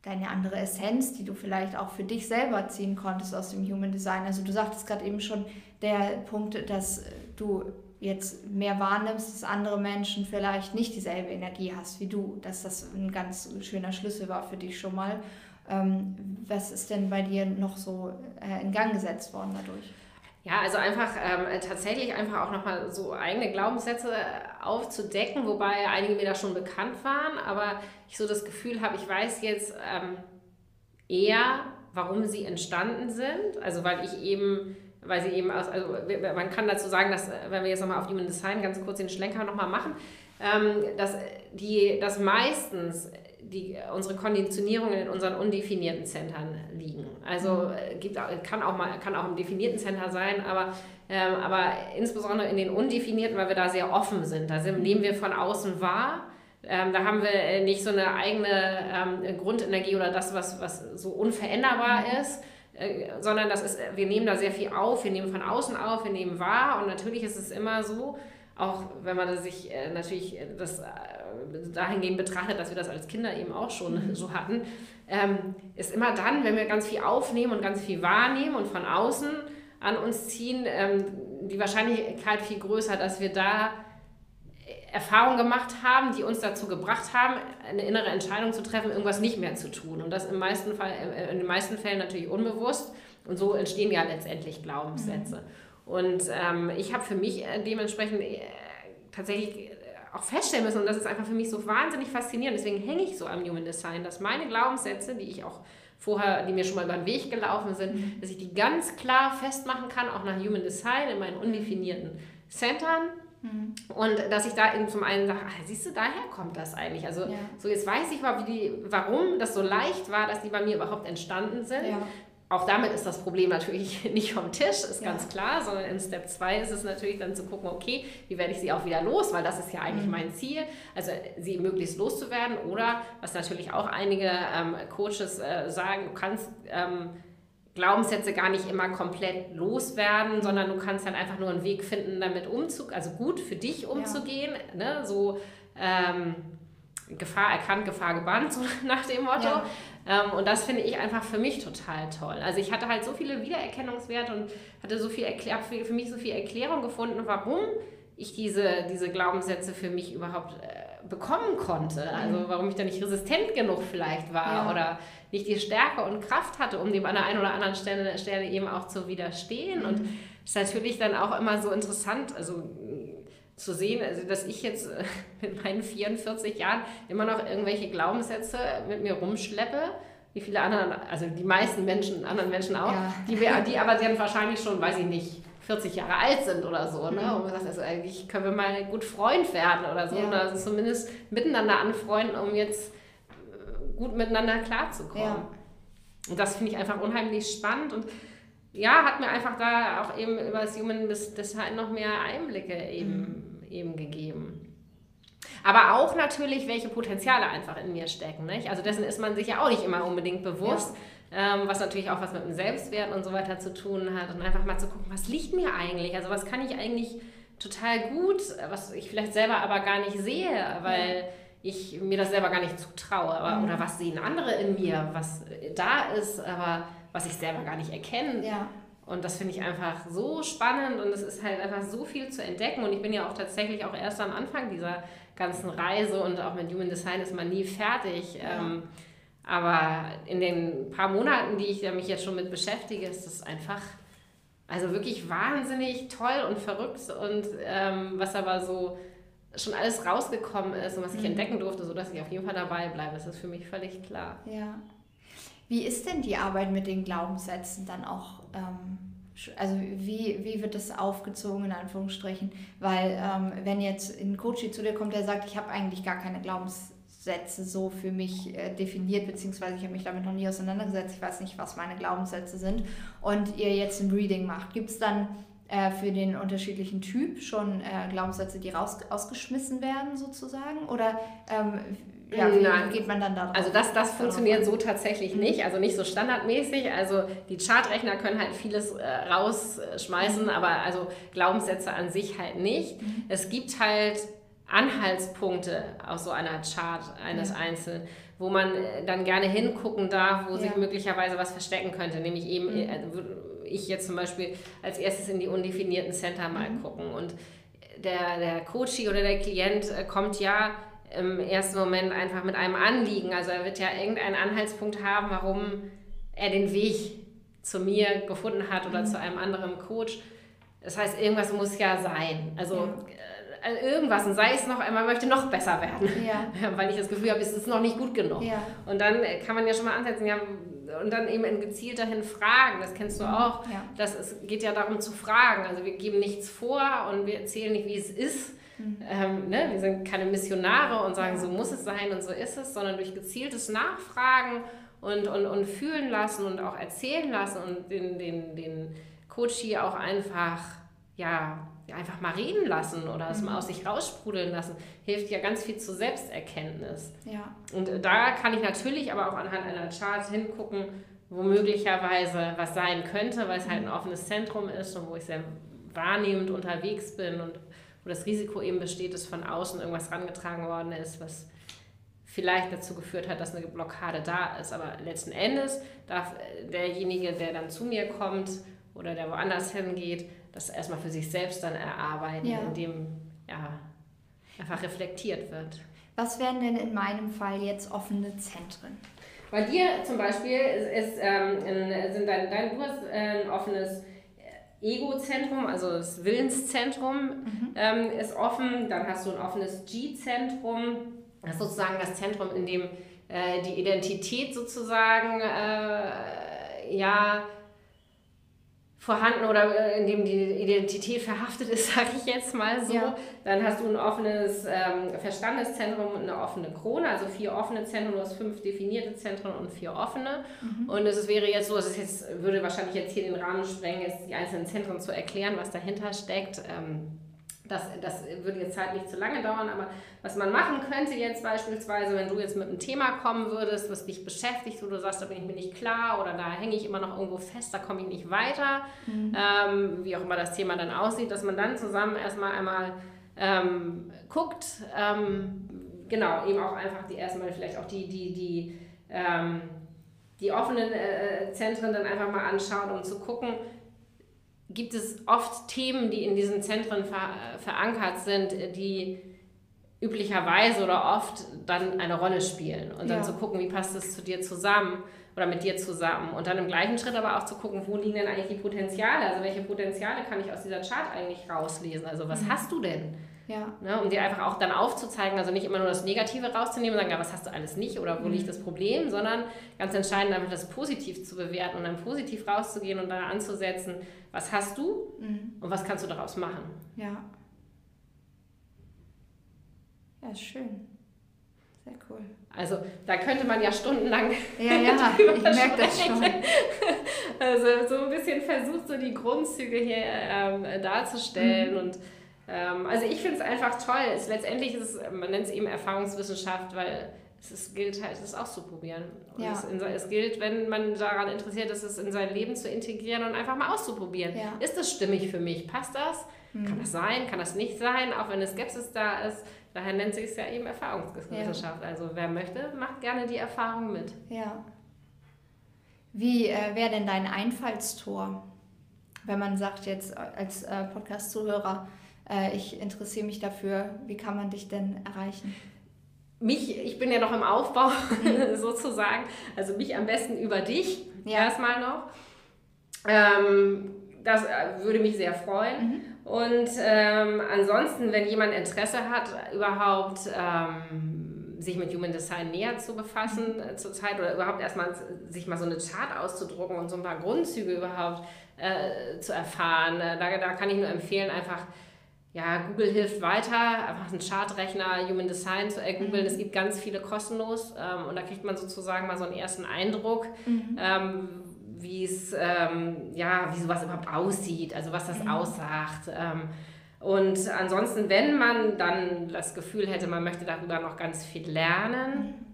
deine andere Essenz, die du vielleicht auch für dich selber ziehen konntest aus dem Human Design. Also du sagtest gerade eben schon der Punkt, dass du jetzt mehr wahrnimmst, dass andere Menschen vielleicht nicht dieselbe Energie hast wie du, dass das ein ganz schöner Schlüssel war für dich schon mal. Ähm, was ist denn bei dir noch so äh, in Gang gesetzt worden dadurch? Ja, also einfach ähm, tatsächlich einfach auch nochmal so eigene Glaubenssätze aufzudecken, wobei einige mir da schon bekannt waren, aber ich so das Gefühl habe, ich weiß jetzt ähm, eher, warum sie entstanden sind. Also weil ich eben, weil sie eben aus, also man kann dazu sagen, dass, wenn wir jetzt nochmal auf Human Design ganz kurz den Schlenker nochmal machen, ähm, dass die, dass meistens die, unsere Konditionierungen in unseren undefinierten Zentren liegen. Also mhm. äh, gibt, kann, auch mal, kann auch im definierten Center sein, aber, ähm, aber insbesondere in den undefinierten, weil wir da sehr offen sind. Da sind, nehmen wir von außen wahr. Ähm, da haben wir äh, nicht so eine eigene ähm, Grundenergie oder das, was, was so unveränderbar mhm. ist, äh, sondern das ist, wir nehmen da sehr viel auf, wir nehmen von außen auf, wir nehmen wahr und natürlich ist es immer so, auch wenn man sich äh, natürlich das dahingehend betrachtet, dass wir das als Kinder eben auch schon mhm. so hatten, ähm, ist immer dann, wenn wir ganz viel aufnehmen und ganz viel wahrnehmen und von außen an uns ziehen, ähm, die Wahrscheinlichkeit viel größer, dass wir da Erfahrungen gemacht haben, die uns dazu gebracht haben, eine innere Entscheidung zu treffen, irgendwas nicht mehr zu tun. Und das im meisten Fall, äh, in den meisten Fällen natürlich unbewusst. Und so entstehen ja letztendlich Glaubenssätze. Mhm. Und ähm, ich habe für mich äh, dementsprechend äh, tatsächlich auch feststellen müssen, und das ist einfach für mich so wahnsinnig faszinierend, deswegen hänge ich so am Human Design, dass meine Glaubenssätze, die ich auch vorher, die mir schon mal über den Weg gelaufen sind, mhm. dass ich die ganz klar festmachen kann, auch nach Human Design in meinen undefinierten Centern. Mhm. Und dass ich da eben zum einen sage, ach, siehst du, daher kommt das eigentlich. Also ja. so jetzt weiß ich mal, wie die, warum das so leicht war, dass die bei mir überhaupt entstanden sind. Ja auch damit ist das Problem natürlich [LAUGHS] nicht vom Tisch, ist ja. ganz klar, sondern in Step 2 ist es natürlich dann zu gucken, okay, wie werde ich sie auch wieder los, weil das ist ja eigentlich mhm. mein Ziel, also sie möglichst loszuwerden oder, was natürlich auch einige ähm, Coaches äh, sagen, du kannst ähm, Glaubenssätze gar nicht immer komplett loswerden, sondern du kannst dann einfach nur einen Weg finden, damit umzugehen, also gut für dich umzugehen, ja. ne? so ähm, Gefahr erkannt, Gefahr gebannt, so [LAUGHS] nach dem Motto. Ja. Ähm, und das finde ich einfach für mich total toll. Also ich hatte halt so viele Wiedererkennungswerte und hatte so viel Erklär für, mich so viel Erklärung gefunden, warum ich diese, diese Glaubenssätze für mich überhaupt äh, bekommen konnte. Mhm. Also warum ich da nicht resistent genug vielleicht war ja. oder nicht die Stärke und Kraft hatte, um dem an der einen oder anderen Stelle, Stelle eben auch zu widerstehen. Mhm. Und es ist natürlich dann auch immer so interessant, also zu sehen, also dass ich jetzt äh, [LAUGHS] mit meinen 44 Jahren immer noch irgendwelche Glaubenssätze mit mir rumschleppe, wie viele anderen, also die meisten Menschen, anderen Menschen auch, ja. die, die aber dann wahrscheinlich schon, weiß ich nicht, 40 Jahre alt sind oder so. Ne? Mhm. Und man sagt, also eigentlich können wir mal gut Freund werden oder so. Ja. Oder also zumindest miteinander anfreunden, um jetzt äh, gut miteinander klarzukommen. Ja. Und das finde ich einfach unheimlich spannend und ja, hat mir einfach da auch eben über das Human Design noch mehr Einblicke eben, mhm. Eben gegeben. Aber auch natürlich, welche Potenziale einfach in mir stecken. Nicht? Also dessen ist man sich ja auch nicht immer unbedingt bewusst, ja. ähm, was natürlich auch was mit dem Selbstwert und so weiter zu tun hat. Und einfach mal zu gucken, was liegt mir eigentlich? Also was kann ich eigentlich total gut, was ich vielleicht selber aber gar nicht sehe, weil... Ja ich mir das selber gar nicht zutraue. Aber, mhm. Oder was sehen andere in mir, was da ist, aber was ich selber gar nicht erkenne. Ja. Und das finde ich einfach so spannend und es ist halt einfach so viel zu entdecken. Und ich bin ja auch tatsächlich auch erst am Anfang dieser ganzen Reise und auch mit Human Design ist man nie fertig. Ja. Ähm, aber in den paar Monaten, die ich mich jetzt schon mit beschäftige, ist es einfach also wirklich wahnsinnig toll und verrückt und ähm, was aber so schon alles rausgekommen ist und was ich mhm. entdecken durfte, sodass ich auf jeden Fall dabei bleibe. Das ist für mich völlig klar. Ja. Wie ist denn die Arbeit mit den Glaubenssätzen dann auch? Ähm, also wie, wie wird das aufgezogen in Anführungsstrichen? Weil ähm, wenn jetzt ein Coach zu dir kommt, der sagt, ich habe eigentlich gar keine Glaubens Glaubenssätze so für mich äh, definiert, beziehungsweise ich habe mich damit noch nie auseinandergesetzt. Ich weiß nicht, was meine Glaubenssätze sind. Und ihr jetzt ein Reading macht, gibt es dann äh, für den unterschiedlichen Typ schon äh, Glaubenssätze, die raus, ausgeschmissen werden sozusagen? Oder ähm, ja, Nein. wie geht man dann da drauf? Also das, das funktioniert so tatsächlich nicht, also nicht so standardmäßig. Also die Chartrechner können halt vieles äh, rausschmeißen, Mhm. aber also Glaubenssätze an sich halt nicht. Mhm. Es gibt halt Anhaltspunkte aus so einer Chart eines Ja. Einzelnen, wo man äh, dann gerne hingucken darf, wo sich Ja. möglicherweise was verstecken könnte. Nämlich eben, Mhm. äh, würde ich jetzt zum Beispiel als erstes in die undefinierten Center mal Mhm. gucken. Und der, der Coachie oder der Klient äh, kommt ja im ersten Moment einfach mit einem Anliegen. Also er wird ja irgendeinen Anhaltspunkt haben, warum er den Weg zu mir gefunden hat oder Mhm. zu einem anderen Coach. Das heißt, irgendwas muss ja sein. Also Ja. äh, also irgendwas, und sei es noch, man möchte noch besser werden, ja, [LAUGHS] weil ich das Gefühl habe, es ist noch nicht gut genug. ja, Und dann äh, kann man ja schon mal ansetzen, ja, und dann eben in gezielterhin fragen, das kennst du auch. ja. Das es geht ja darum zu fragen. Also wir geben nichts vor und wir erzählen nicht, wie es ist. Mhm. Ähm, ne? Wir sind keine Missionare und sagen, so muss es sein und so ist es, sondern durch gezieltes Nachfragen und, und, und fühlen lassen und auch erzählen lassen und den, den, den Coach hier auch einfach, ja, ja, einfach mal reden lassen oder es Mhm. mal aus sich raussprudeln lassen, hilft ja ganz viel zur Selbsterkenntnis. ja. Und da kann ich natürlich aber auch anhand einer Chart hingucken, wo möglicherweise was sein könnte, weil es halt ein offenes Zentrum ist und wo ich sehr wahrnehmend unterwegs bin und wo das Risiko eben besteht, dass von außen irgendwas rangetragen worden ist, was vielleicht dazu geführt hat, dass eine Blockade da ist. Aber letzten Endes darf äh, derjenige, der dann zu mir kommt oder der woanders hingeht, das erstmal für sich selbst dann erarbeiten, Ja. indem ja, einfach reflektiert wird. Was wären denn in meinem Fall jetzt offene Zentren? Bei dir zum Beispiel ist, ist, ähm, ein, sind dein, dein, du hast äh, ein offenes Ego-Zentrum, also das Willenszentrum ähm, ist offen. Dann hast du ein offenes G-Zentrum. Das ist sozusagen das Zentrum, in dem äh, die Identität sozusagen äh, ja vorhanden oder äh, in dem die Identität verhaftet ist, [LAUGHS] sage ich jetzt mal so. Ja. Dann hast du ein offenes ähm, Verstandeszentrum und eine offene Krone, also vier offene Zentren, du hast fünf definierte Zentren und vier offene. Und es wäre jetzt so, es ist jetzt, würde wahrscheinlich jetzt hier den Rahmen sprengen, jetzt die einzelnen Zentren zu erklären, was dahinter steckt. Ähm, das, das würde jetzt halt nicht zu lange dauern, aber was man machen könnte jetzt beispielsweise, wenn du jetzt mit einem Thema kommen würdest, was dich beschäftigt, wo du sagst, da bin ich mir nicht klar oder da hänge ich immer noch irgendwo fest, da komme ich nicht weiter, ähm, wie auch immer das Thema dann aussieht, dass man dann zusammen erstmal einmal ähm, guckt, ähm, genau, eben auch einfach die erstmal vielleicht auch die, die, die, ähm, die offenen äh, Zentren dann einfach mal anschaut, um zu gucken, gibt es oft Themen, die in diesen Zentren ver verankert sind, die üblicherweise oder oft dann eine Rolle spielen. Und dann Ja. zu gucken, wie passt es zu dir zusammen oder mit dir zusammen. Und dann im gleichen Schritt aber auch zu gucken, wo liegen denn eigentlich die Potenziale? Also welche Potenziale kann ich aus dieser Chart eigentlich rauslesen? Also was hast du denn? Ja, Ne, um dir einfach auch dann aufzuzeigen, also nicht immer nur das Negative rauszunehmen und sagen, ja, was hast du alles nicht oder wo liegt das Problem, sondern ganz entscheidend einfach das positiv zu bewerten und dann positiv rauszugehen und da anzusetzen, was hast du mhm. und was kannst du daraus machen. ja. Ja, ist schön. Sehr cool. Also da könnte man ja stundenlang Ja, ja, [LAUGHS] ich drüber merke das schon. sprechen. [LAUGHS] Also so ein bisschen versucht, so die Grundzüge hier ähm, darzustellen Mhm. und ähm, also ich finde es einfach toll. Es, letztendlich ist es, man nennt es eben Erfahrungswissenschaft, weil es ist, gilt halt, es auszuprobieren. Und Ja. es, in, es gilt, wenn man daran interessiert ist, es in sein Leben zu integrieren und einfach mal auszuprobieren. Ja. Ist das stimmig für mich? Passt das? Mhm. Kann das sein? Kann das nicht sein? Auch wenn eine Skepsis da ist. Daher nennt sich es ja eben Erfahrungswissenschaft. Also wer möchte, macht gerne die Erfahrung mit. Ja. Wie äh, wäre denn dein Einfallstor, wenn man sagt jetzt als äh, Podcast-Zuhörer, äh, ich interessiere mich dafür, wie kann man dich denn erreichen? Mich, ich bin ja noch im Aufbau [LAUGHS] sozusagen, also mich am besten über dich Ja. erstmal noch. Ähm, das äh, würde mich sehr freuen. Und ähm, ansonsten, wenn jemand Interesse hat, überhaupt ähm, sich mit Human Design näher zu befassen äh, zurzeit oder überhaupt erstmal sich mal so eine Chart auszudrucken und so ein paar Grundzüge überhaupt äh, zu erfahren, äh, da, da kann ich nur empfehlen, einfach ja, Google hilft weiter, einfach einen Chartrechner, Human Design zu ergoogeln. Mhm. Es gibt ganz viele kostenlos ähm, und da kriegt man sozusagen mal so einen ersten Eindruck, mhm. ähm, wie es, ähm, ja, wie sowas überhaupt aussieht, also was das mhm. aussagt. Ähm, und ansonsten, wenn man dann das Gefühl hätte, man möchte darüber noch ganz viel lernen, mhm.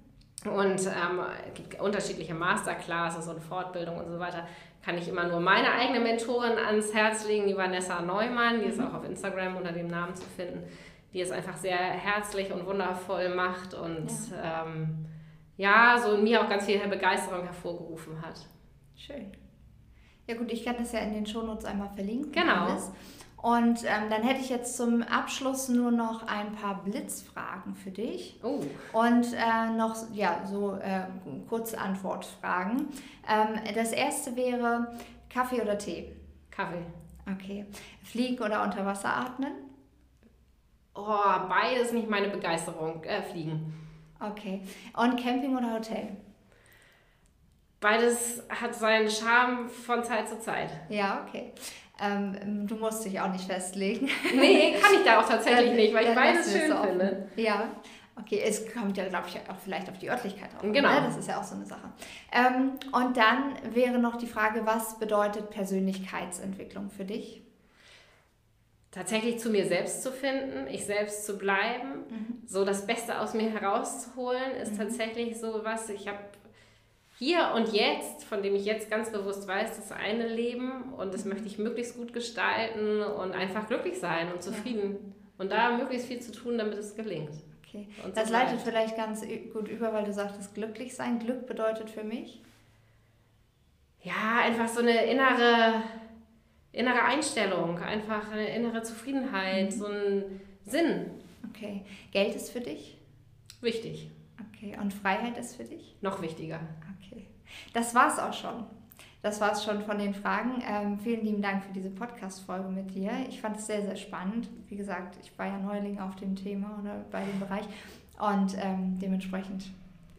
Und ähm, es gibt unterschiedliche Masterclasses und Fortbildungen und so weiter. Kann ich immer nur meine eigene Mentorin ans Herz legen, die Vanessa Neumann, die ist mhm. auch auf Instagram unter dem Namen zu finden, die es einfach sehr herzlich und wundervoll macht und ja, ähm, ja so in mir auch ganz viel Begeisterung hervorgerufen hat. Schön. Ja gut, ich kann das ja in den Shownotes einmal verlinken. Genau. Alles. Und ähm, dann hätte ich jetzt zum Abschluss nur noch ein paar Blitzfragen für dich. Oh. Und äh, noch ja, so äh, kurze Antwortfragen. Ähm, das erste wäre Kaffee oder Tee? Kaffee. Okay. Fliegen oder unter Wasser atmen? Oh, beides nicht meine Begeisterung. Äh, fliegen. Okay. Und Camping oder Hotel? Beides hat seinen Charme von Zeit zu Zeit. Ja, okay. Ähm, du musst dich auch nicht festlegen. Nee, kann ich da auch tatsächlich nicht, weil ich beides schön finde. Ja, okay, es kommt ja, glaube ich, auch vielleicht auf die Örtlichkeit drauf. Genau. Ne? Das ist ja auch so eine Sache. Ähm, und dann wäre noch die Frage, was bedeutet Persönlichkeitsentwicklung für dich? Tatsächlich zu mir selbst zu finden, ich selbst zu bleiben, mhm. so das Beste aus mir herauszuholen, ist mhm. tatsächlich so was. Ich habe hier und jetzt, von dem ich jetzt ganz bewusst weiß, das eine Leben und das möchte ich möglichst gut gestalten und einfach glücklich sein und zufrieden. Und da möglichst viel zu tun, damit es gelingt. Okay. Und das so leitet vielleicht ganz gut über, weil du sagtest, glücklich sein. Glück bedeutet für mich? Ja, einfach so eine innere, innere Einstellung, einfach eine innere Zufriedenheit, mhm. so ein Sinn. Okay. Geld ist für dich? Wichtig. Okay. Und Freiheit ist für dich? Noch wichtiger. Das war's auch schon. Das war es schon von den Fragen. Ähm, vielen lieben Dank für diese Podcast-Folge mit dir. Ich fand es sehr, sehr spannend. Wie gesagt, ich war ja Neuling auf dem Thema oder bei dem Bereich und ähm, dementsprechend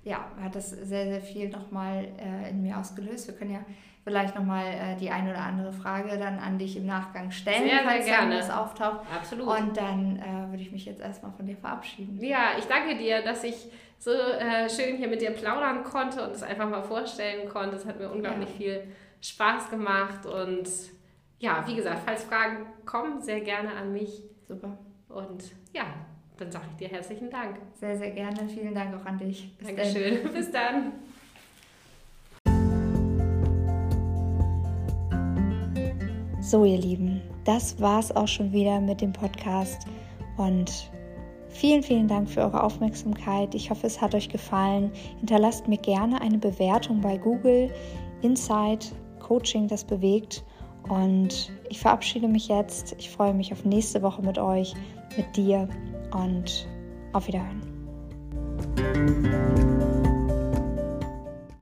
ja, hat das sehr, sehr viel nochmal äh, in mir ausgelöst. Wir können ja vielleicht nochmal äh, die eine oder andere Frage dann an dich im Nachgang stellen, sehr, falls sehr gerne. das auftaucht. Absolut. Und dann äh, würde ich mich jetzt erstmal von dir verabschieden. Ja, ich danke dir, dass ich so äh, schön hier mit dir plaudern konnte und es einfach mal vorstellen konnte. Es hat mir unglaublich ja. viel Spaß gemacht und ja, wie gesagt, falls Fragen kommen, sehr gerne an mich. Super. Und ja, dann sage ich dir herzlichen Dank. Sehr, sehr gerne. Vielen Dank auch an dich. Bis Dankeschön. Dann. [LAUGHS] Bis dann. So, ihr Lieben, das war's auch schon wieder mit dem Podcast und Vielen, vielen Dank für eure Aufmerksamkeit. Ich hoffe, es hat euch gefallen. Hinterlasst mir gerne eine Bewertung bei Google. Insight Coaching, das bewegt. Und ich verabschiede mich jetzt. Ich freue mich auf nächste Woche mit euch, mit dir und auf Wiederhören.